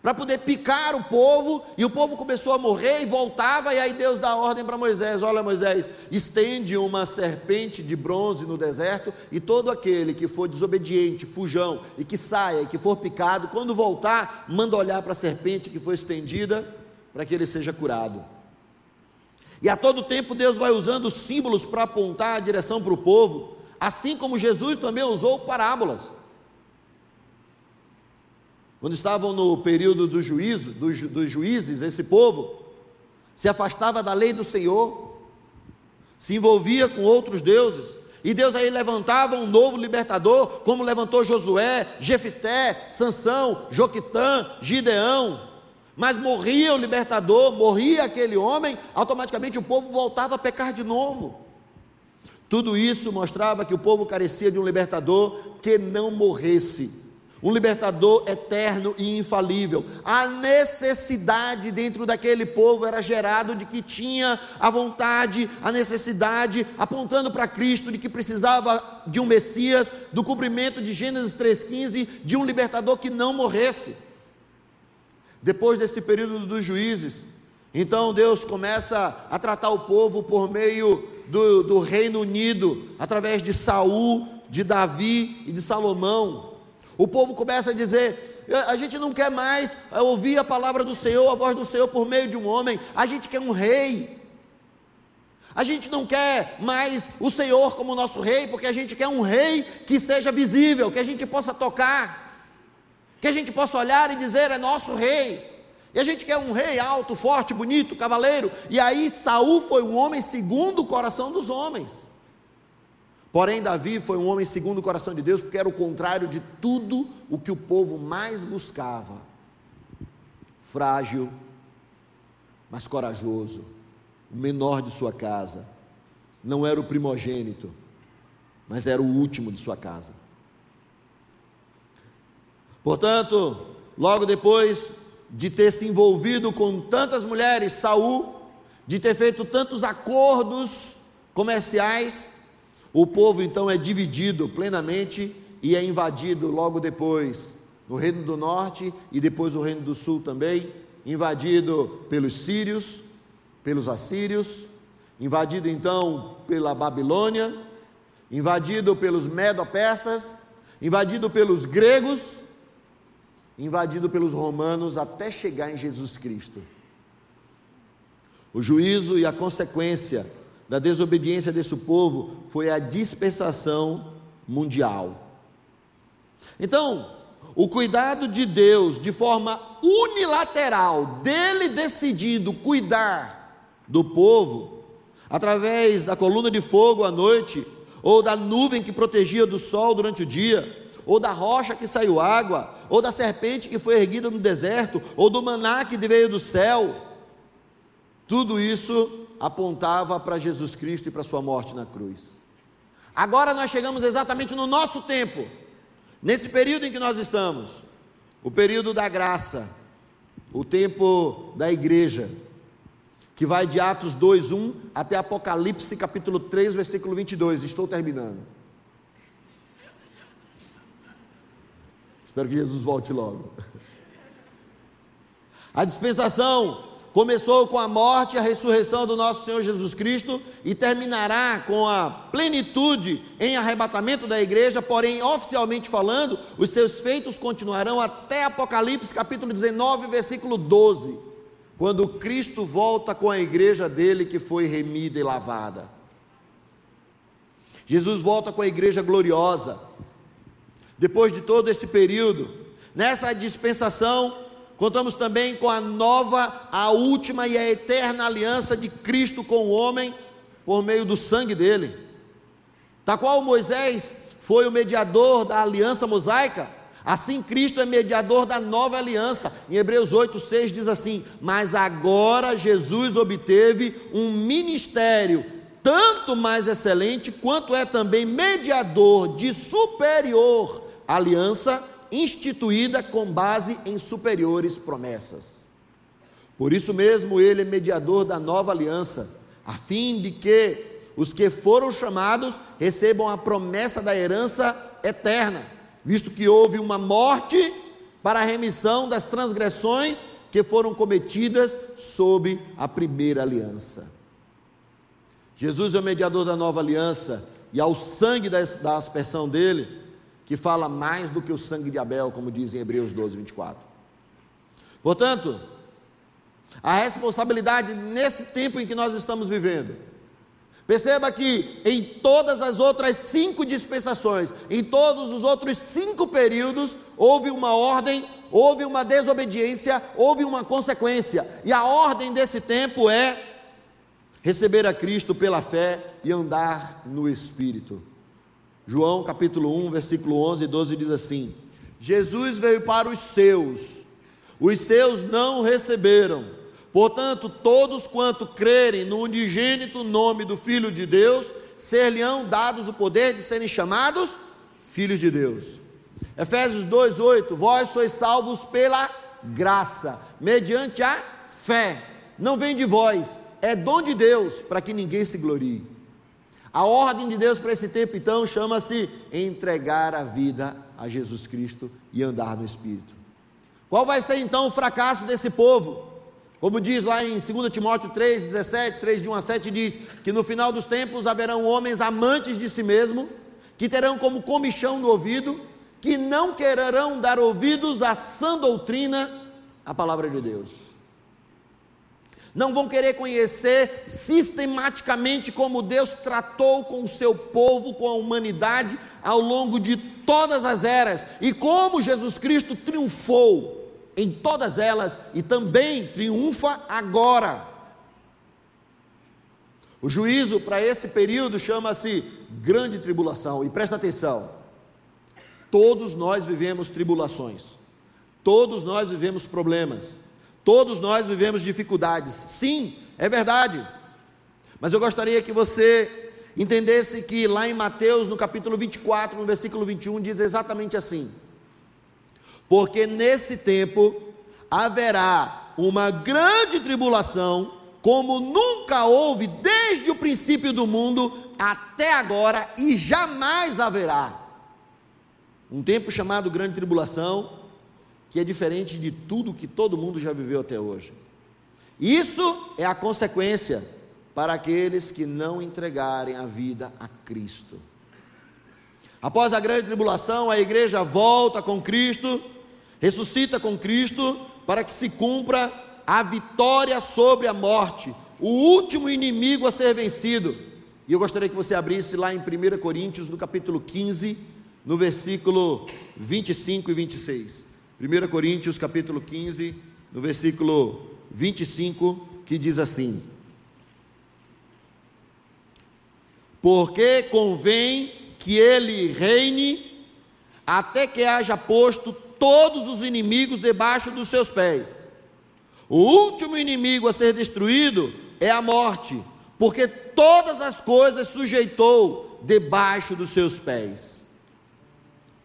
Speaker 1: para poder picar o povo, e o povo começou a morrer e voltava, e aí Deus dá ordem para Moisés: Olha, Moisés, estende uma serpente de bronze no deserto, e todo aquele que for desobediente, fujão, e que saia, e que for picado, quando voltar, manda olhar para a serpente que foi estendida, para que ele seja curado. E a todo tempo Deus vai usando símbolos para apontar a direção para o povo, assim como Jesus também usou parábolas. Quando estavam no período do juízo, dos, dos juízes, esse povo se afastava da lei do Senhor, se envolvia com outros deuses, e Deus aí levantava um novo libertador, como levantou Josué, Jefité, Sansão, Joquitã, Gideão. Mas morria o libertador, morria aquele homem, automaticamente o povo voltava a pecar de novo. Tudo isso mostrava que o povo carecia de um libertador que não morresse um libertador eterno e infalível. A necessidade dentro daquele povo era gerado de que tinha a vontade, a necessidade, apontando para Cristo de que precisava de um Messias, do cumprimento de Gênesis 3:15, de um libertador que não morresse. Depois desse período dos juízes, então Deus começa a tratar o povo por meio do, do Reino Unido, através de Saul, de Davi e de Salomão. O povo começa a dizer: a gente não quer mais ouvir a palavra do Senhor, a voz do Senhor por meio de um homem, a gente quer um rei. A gente não quer mais o Senhor como nosso rei, porque a gente quer um rei que seja visível, que a gente possa tocar, que a gente possa olhar e dizer: é nosso rei. E a gente quer um rei alto, forte, bonito, cavaleiro. E aí Saul foi um homem segundo o coração dos homens. Porém, Davi foi um homem segundo o coração de Deus, porque era o contrário de tudo o que o povo mais buscava. Frágil, mas corajoso, o menor de sua casa. Não era o primogênito, mas era o último de sua casa. Portanto, logo depois de ter se envolvido com tantas mulheres, Saul, de ter feito tantos acordos comerciais, o povo então é dividido plenamente e é invadido logo depois no Reino do Norte e depois o Reino do Sul também, invadido pelos sírios, pelos assírios, invadido então pela Babilônia, invadido pelos medo-persas, invadido pelos gregos, invadido pelos romanos até chegar em Jesus Cristo. O juízo e a consequência da desobediência desse povo foi a dispersação mundial. Então, o cuidado de Deus de forma unilateral, dele decidindo cuidar do povo, através da coluna de fogo à noite, ou da nuvem que protegia do sol durante o dia, ou da rocha que saiu água, ou da serpente que foi erguida no deserto, ou do maná que veio do céu, tudo isso apontava para Jesus Cristo e para Sua morte na cruz. Agora nós chegamos exatamente no nosso tempo, nesse período em que nós estamos, o período da graça, o tempo da igreja, que vai de Atos 2:1 até Apocalipse capítulo 3, versículo 22. Estou terminando. Espero que Jesus volte logo. A dispensação Começou com a morte e a ressurreição do nosso Senhor Jesus Cristo e terminará com a plenitude em arrebatamento da igreja, porém, oficialmente falando, os seus feitos continuarão até Apocalipse capítulo 19, versículo 12, quando Cristo volta com a igreja dele que foi remida e lavada. Jesus volta com a igreja gloriosa, depois de todo esse período, nessa dispensação, contamos também com a nova, a última e a eterna aliança de Cristo com o homem, por meio do sangue dele. Tal qual Moisés foi o mediador da aliança mosaica, assim Cristo é mediador da nova aliança. Em Hebreus 8,6 diz assim: Mas agora Jesus obteve um ministério tanto mais excelente, quanto é também mediador de superior aliança, instituída com base em superiores promessas. Por isso mesmo, ele é mediador da nova aliança, a fim de que os que foram chamados recebam a promessa da herança eterna, visto que houve uma morte para a remissão das transgressões que foram cometidas sob a primeira aliança. Jesus é o mediador da nova aliança, e ao sangue da aspersão dele, que fala mais do que o sangue de Abel, como diz em Hebreus 12, 24. Portanto, a responsabilidade nesse tempo em que nós estamos vivendo, perceba que em todas as outras cinco dispensações, em todos os outros cinco períodos, houve uma ordem, houve uma desobediência, houve uma consequência, e a ordem desse tempo é receber a Cristo pela fé e andar no Espírito. João capítulo 1, versículo 11 e 12 diz assim: Jesus veio para os seus, os seus não receberam. Portanto, todos quanto crerem no unigênito nome do Filho de Deus, ser-lhe-ão dados o poder de serem chamados filhos de Deus. Efésios 2:8 Vós sois salvos pela graça, mediante a fé. Não vem de vós, é dom de Deus para que ninguém se glorie. A ordem de Deus para esse tempo, então, chama-se entregar a vida a Jesus Cristo e andar no Espírito. Qual vai ser então o fracasso desse povo? Como diz lá em 2 Timóteo 3, 17, 3 de 1 a 7, diz que no final dos tempos haverão homens amantes de si mesmo, que terão como comichão no ouvido, que não quererão dar ouvidos à sã doutrina, a palavra de Deus não vão querer conhecer sistematicamente como Deus tratou com o seu povo, com a humanidade ao longo de todas as eras. E como Jesus Cristo triunfou em todas elas e também triunfa agora. O juízo para esse período chama-se grande tribulação, e presta atenção: todos nós vivemos tribulações, todos nós vivemos problemas, Todos nós vivemos dificuldades. Sim, é verdade. Mas eu gostaria que você entendesse que lá em Mateus, no capítulo 24, no versículo 21, diz exatamente assim: Porque nesse tempo haverá uma grande tribulação, como nunca houve desde o princípio do mundo até agora e jamais haverá. Um tempo chamado grande tribulação, que é diferente de tudo que todo mundo já viveu até hoje. Isso é a consequência para aqueles que não entregarem a vida a Cristo. Após a grande tribulação, a igreja volta com Cristo, ressuscita com Cristo, para que se cumpra a vitória sobre a morte, o último inimigo a ser vencido. E eu gostaria que você abrisse lá em 1 Coríntios, no capítulo 15, no versículo 25 e 26. 1 Coríntios capítulo 15, no versículo 25, que diz assim: Porque convém que ele reine até que haja posto todos os inimigos debaixo dos seus pés. O último inimigo a ser destruído é a morte, porque todas as coisas sujeitou debaixo dos seus pés.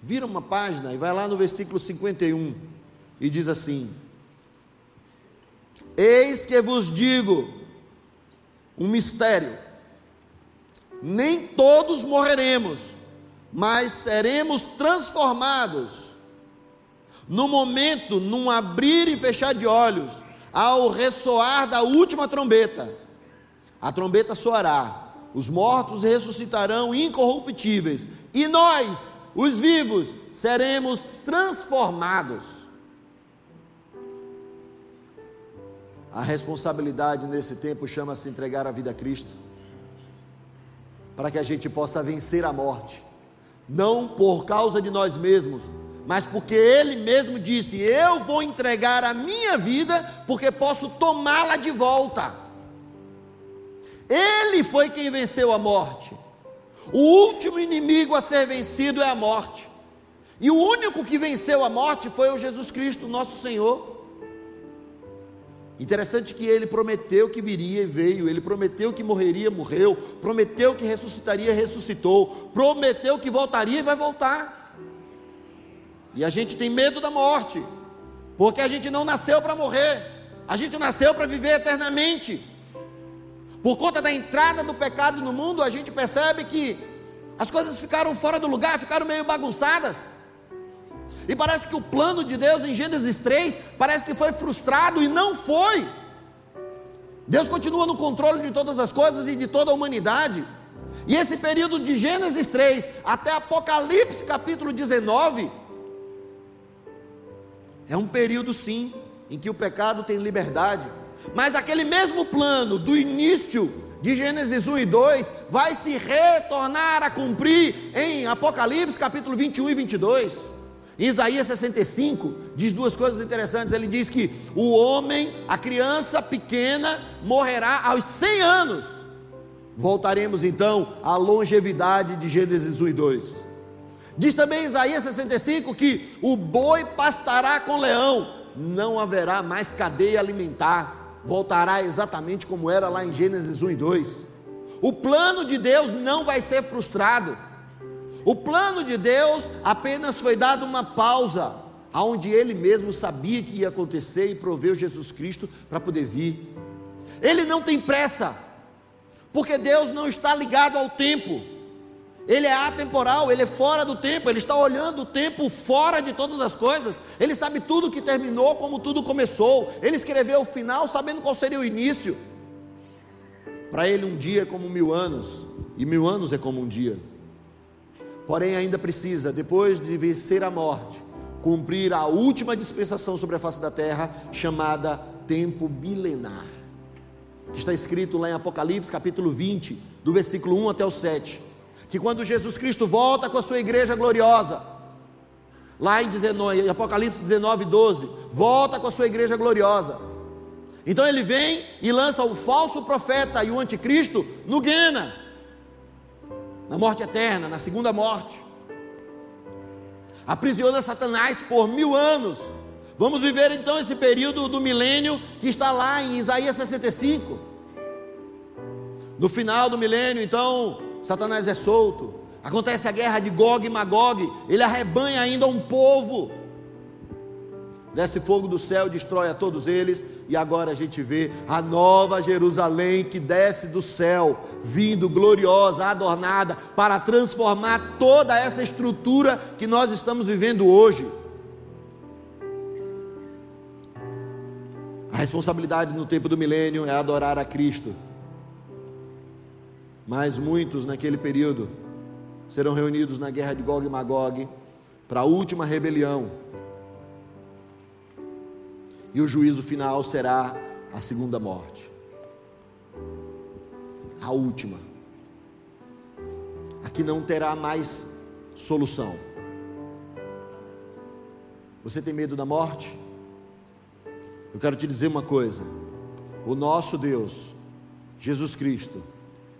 Speaker 1: Vira uma página e vai lá no versículo 51 e diz assim: Eis que vos digo um mistério: nem todos morreremos, mas seremos transformados. No momento, num abrir e fechar de olhos, ao ressoar da última trombeta, a trombeta soará, os mortos ressuscitarão incorruptíveis, e nós, os vivos, seremos transformados. A responsabilidade nesse tempo chama-se entregar a vida a Cristo, para que a gente possa vencer a morte, não por causa de nós mesmos, mas porque Ele mesmo disse: Eu vou entregar a minha vida, porque posso tomá-la de volta. Ele foi quem venceu a morte. O último inimigo a ser vencido é a morte. E o único que venceu a morte foi o Jesus Cristo, nosso Senhor. Interessante que ele prometeu que viria e veio, ele prometeu que morreria, morreu, prometeu que ressuscitaria, ressuscitou, prometeu que voltaria e vai voltar. E a gente tem medo da morte, porque a gente não nasceu para morrer, a gente nasceu para viver eternamente. Por conta da entrada do pecado no mundo, a gente percebe que as coisas ficaram fora do lugar, ficaram meio bagunçadas. E parece que o plano de Deus em Gênesis 3 parece que foi frustrado e não foi. Deus continua no controle de todas as coisas e de toda a humanidade. E esse período de Gênesis 3 até Apocalipse capítulo 19 é um período sim em que o pecado tem liberdade. Mas aquele mesmo plano do início de Gênesis 1 e 2 vai se retornar a cumprir em Apocalipse capítulo 21 e 22. Isaías 65 diz duas coisas interessantes. Ele diz que o homem, a criança pequena, morrerá aos 100 anos. Voltaremos então à longevidade de Gênesis 1 e 2. Diz também Isaías 65 que o boi pastará com leão, não haverá mais cadeia alimentar, voltará exatamente como era lá em Gênesis 1 e 2. O plano de Deus não vai ser frustrado. O plano de Deus apenas foi dado uma pausa, aonde ele mesmo sabia que ia acontecer e proveu Jesus Cristo para poder vir. Ele não tem pressa, porque Deus não está ligado ao tempo. Ele é atemporal, ele é fora do tempo, ele está olhando o tempo fora de todas as coisas. Ele sabe tudo que terminou, como tudo começou. Ele escreveu o final sabendo qual seria o início. Para ele, um dia é como mil anos, e mil anos é como um dia porém ainda precisa, depois de vencer a morte, cumprir a última dispensação sobre a face da terra, chamada tempo milenar, que está escrito lá em Apocalipse capítulo 20, do versículo 1 até o 7, que quando Jesus Cristo volta com a sua igreja gloriosa, lá em, 19, em Apocalipse 19, 12, volta com a sua igreja gloriosa, então ele vem e lança o falso profeta e o anticristo no Guena, na morte eterna, na segunda morte. Aprisiona Satanás por mil anos. Vamos viver então esse período do milênio que está lá em Isaías 65. No final do milênio, então, Satanás é solto. Acontece a guerra de Gog e Magog. Ele arrebanha ainda um povo desce fogo do céu, destrói a todos eles, e agora a gente vê a nova Jerusalém que desce do céu, vindo gloriosa, adornada, para transformar toda essa estrutura que nós estamos vivendo hoje. A responsabilidade no tempo do milênio é adorar a Cristo. Mas muitos naquele período serão reunidos na guerra de Gog e Magog para a última rebelião e o juízo final será a segunda morte. A última. Aqui não terá mais solução. Você tem medo da morte? Eu quero te dizer uma coisa: o nosso Deus, Jesus Cristo,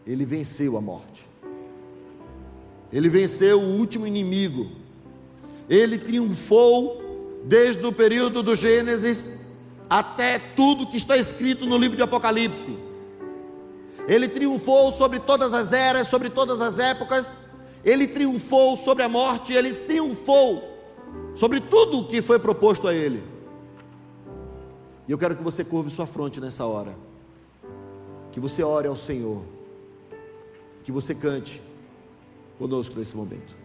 Speaker 1: ele venceu a morte. Ele venceu o último inimigo. Ele triunfou desde o período do Gênesis até tudo que está escrito no livro de Apocalipse. Ele triunfou sobre todas as eras, sobre todas as épocas. Ele triunfou sobre a morte, ele triunfou sobre tudo o que foi proposto a ele. E eu quero que você curve sua fronte nessa hora. Que você ore ao Senhor. Que você cante conosco nesse momento.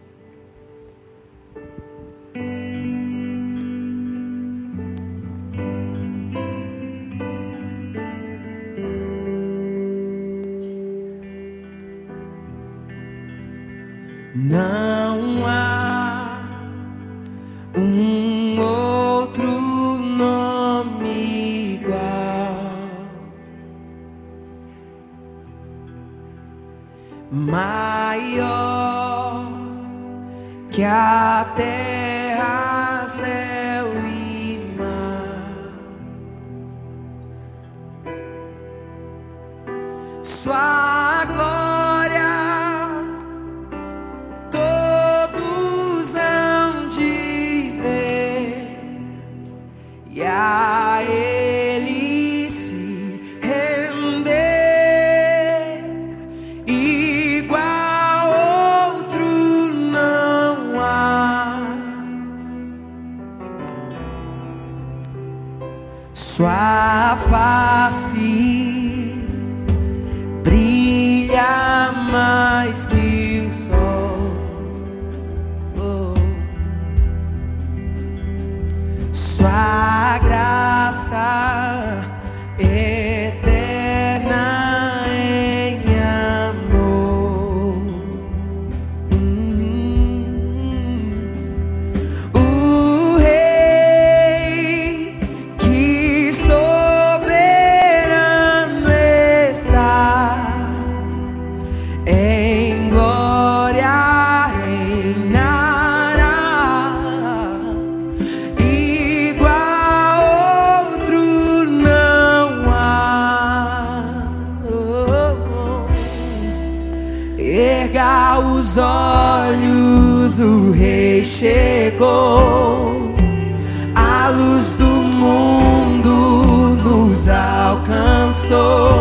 Speaker 2: meus olhos o Rei chegou, a luz do mundo nos alcançou.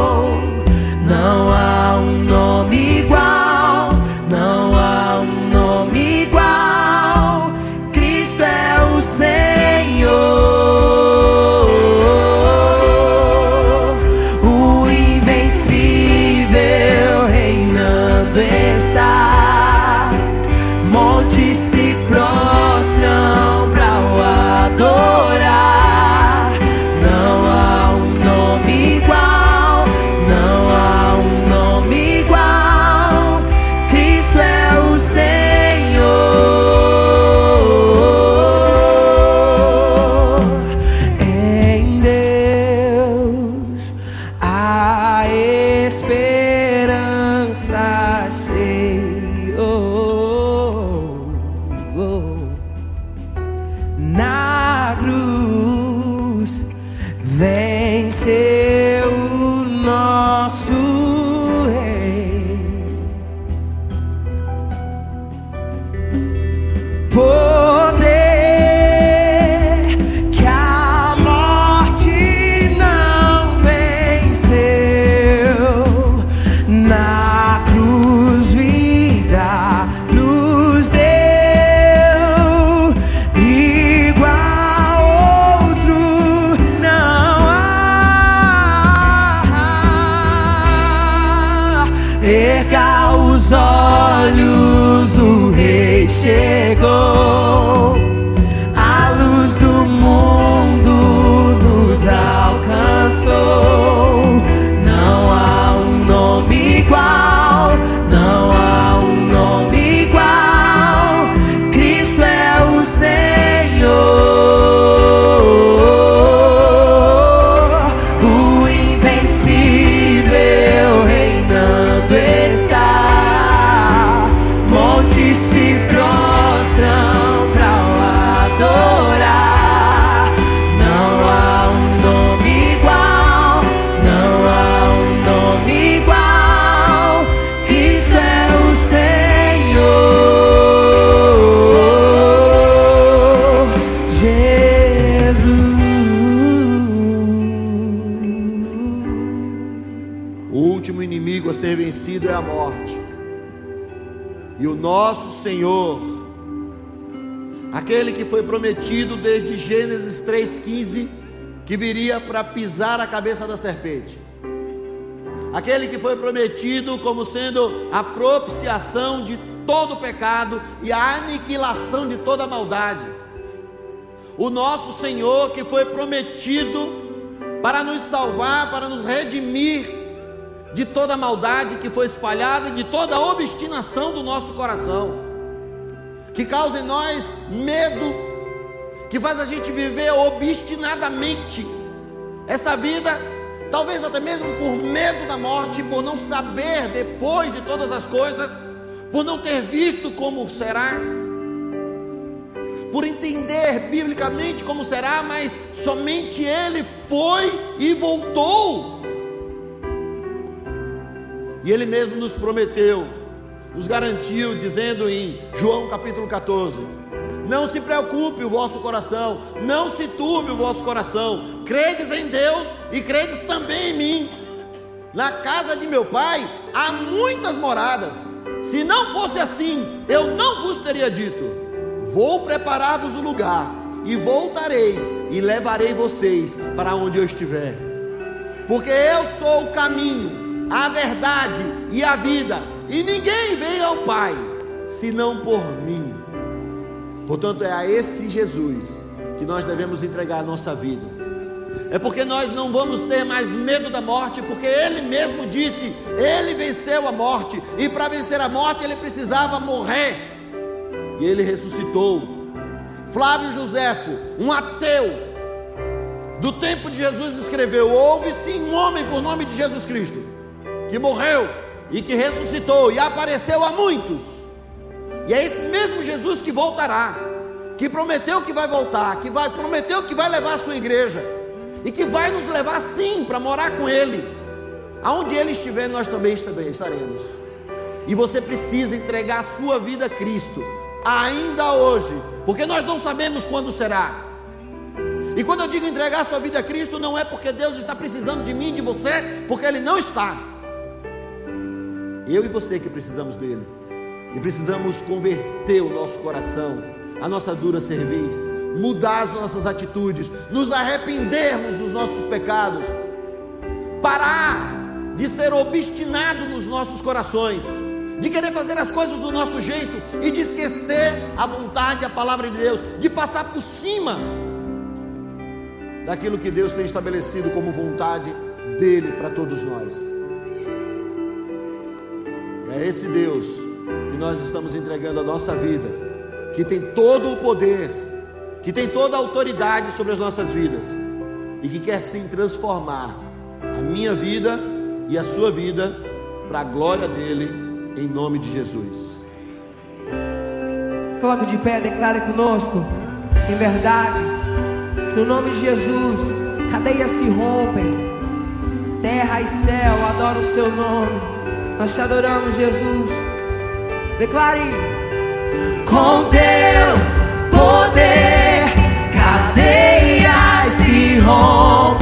Speaker 1: pisar a cabeça da serpente. Aquele que foi prometido como sendo a propiciação de todo pecado e a aniquilação de toda maldade. O nosso Senhor que foi prometido para nos salvar, para nos redimir de toda maldade que foi espalhada, de toda obstinação do nosso coração, que causa em nós medo, que faz a gente viver obstinadamente essa vida, talvez até mesmo por medo da morte, por não saber depois de todas as coisas, por não ter visto como será, por entender biblicamente como será, mas somente ele foi e voltou. E ele mesmo nos prometeu, nos garantiu, dizendo em João capítulo 14: Não se preocupe o vosso coração, não se turbe o vosso coração, credes em Deus e credes também em mim. Na casa de meu pai há muitas moradas. Se não fosse assim, eu não vos teria dito: Vou preparar-vos o lugar, e voltarei e levarei vocês para onde eu estiver. Porque eu sou o caminho, a verdade e a vida, e ninguém vem ao Pai senão por mim. Portanto, é a esse Jesus que nós devemos entregar a nossa vida é porque nós não vamos ter mais medo da morte, porque Ele mesmo disse: Ele venceu a morte, e para vencer a morte Ele precisava morrer, e Ele ressuscitou. Flávio Joséfo, um ateu, do tempo de Jesus, escreveu: Houve sim um homem por nome de Jesus Cristo, que morreu e que ressuscitou e apareceu a muitos, e é esse mesmo Jesus que voltará, que prometeu que vai voltar, que vai, prometeu que vai levar a sua igreja e que vai nos levar sim para morar com Ele. Aonde Ele estiver, nós também estaremos. E você precisa entregar a sua vida a Cristo, ainda hoje, porque nós não sabemos quando será. E quando eu digo entregar a sua vida a Cristo, não é porque Deus está precisando de mim, de você, porque Ele não está. Eu e você que precisamos dele. E precisamos converter o nosso coração, a nossa dura cerviz mudar as nossas atitudes, nos arrependermos dos nossos pecados, parar de ser obstinado nos nossos corações, de querer fazer as coisas do nosso jeito e de esquecer a vontade, a palavra de Deus, de passar por cima daquilo que Deus tem estabelecido como vontade dele para todos nós. É esse Deus que nós estamos entregando a nossa vida, que tem todo o poder que tem toda a autoridade sobre as nossas vidas e que quer sim transformar a minha vida e a sua vida para a glória dele, em nome de Jesus.
Speaker 2: Coloque de pé, declare conosco, em verdade, no nome de Jesus, cadeias se rompem, terra e céu adoram o seu nome. Nós te adoramos, Jesus. Declare com teu poder cadeias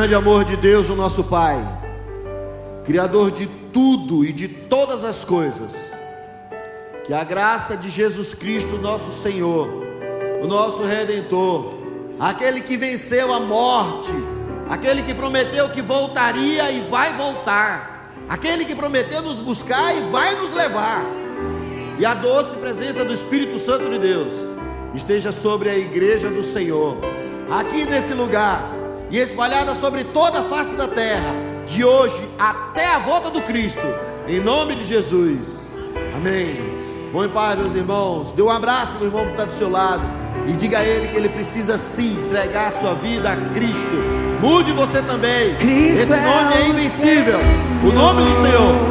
Speaker 1: grande amor de Deus, o nosso Pai, Criador de tudo e de todas as coisas, que a graça de Jesus Cristo, nosso Senhor, o nosso Redentor, aquele que venceu a morte, aquele que prometeu que voltaria e vai voltar, aquele que prometeu nos buscar e vai nos levar. E a doce presença do Espírito Santo de Deus esteja sobre a igreja do Senhor, aqui nesse lugar e espalhada sobre toda a face da terra, de hoje até a volta do Cristo, em nome de Jesus. Amém. Vão em paz, meus irmãos. Dê um abraço no irmão que está do seu lado. E diga a ele que ele precisa sim entregar a sua vida a Cristo. Mude você também.
Speaker 2: Cristo
Speaker 1: Esse
Speaker 2: é
Speaker 1: nome é
Speaker 2: o
Speaker 1: invencível. O nome do Senhor.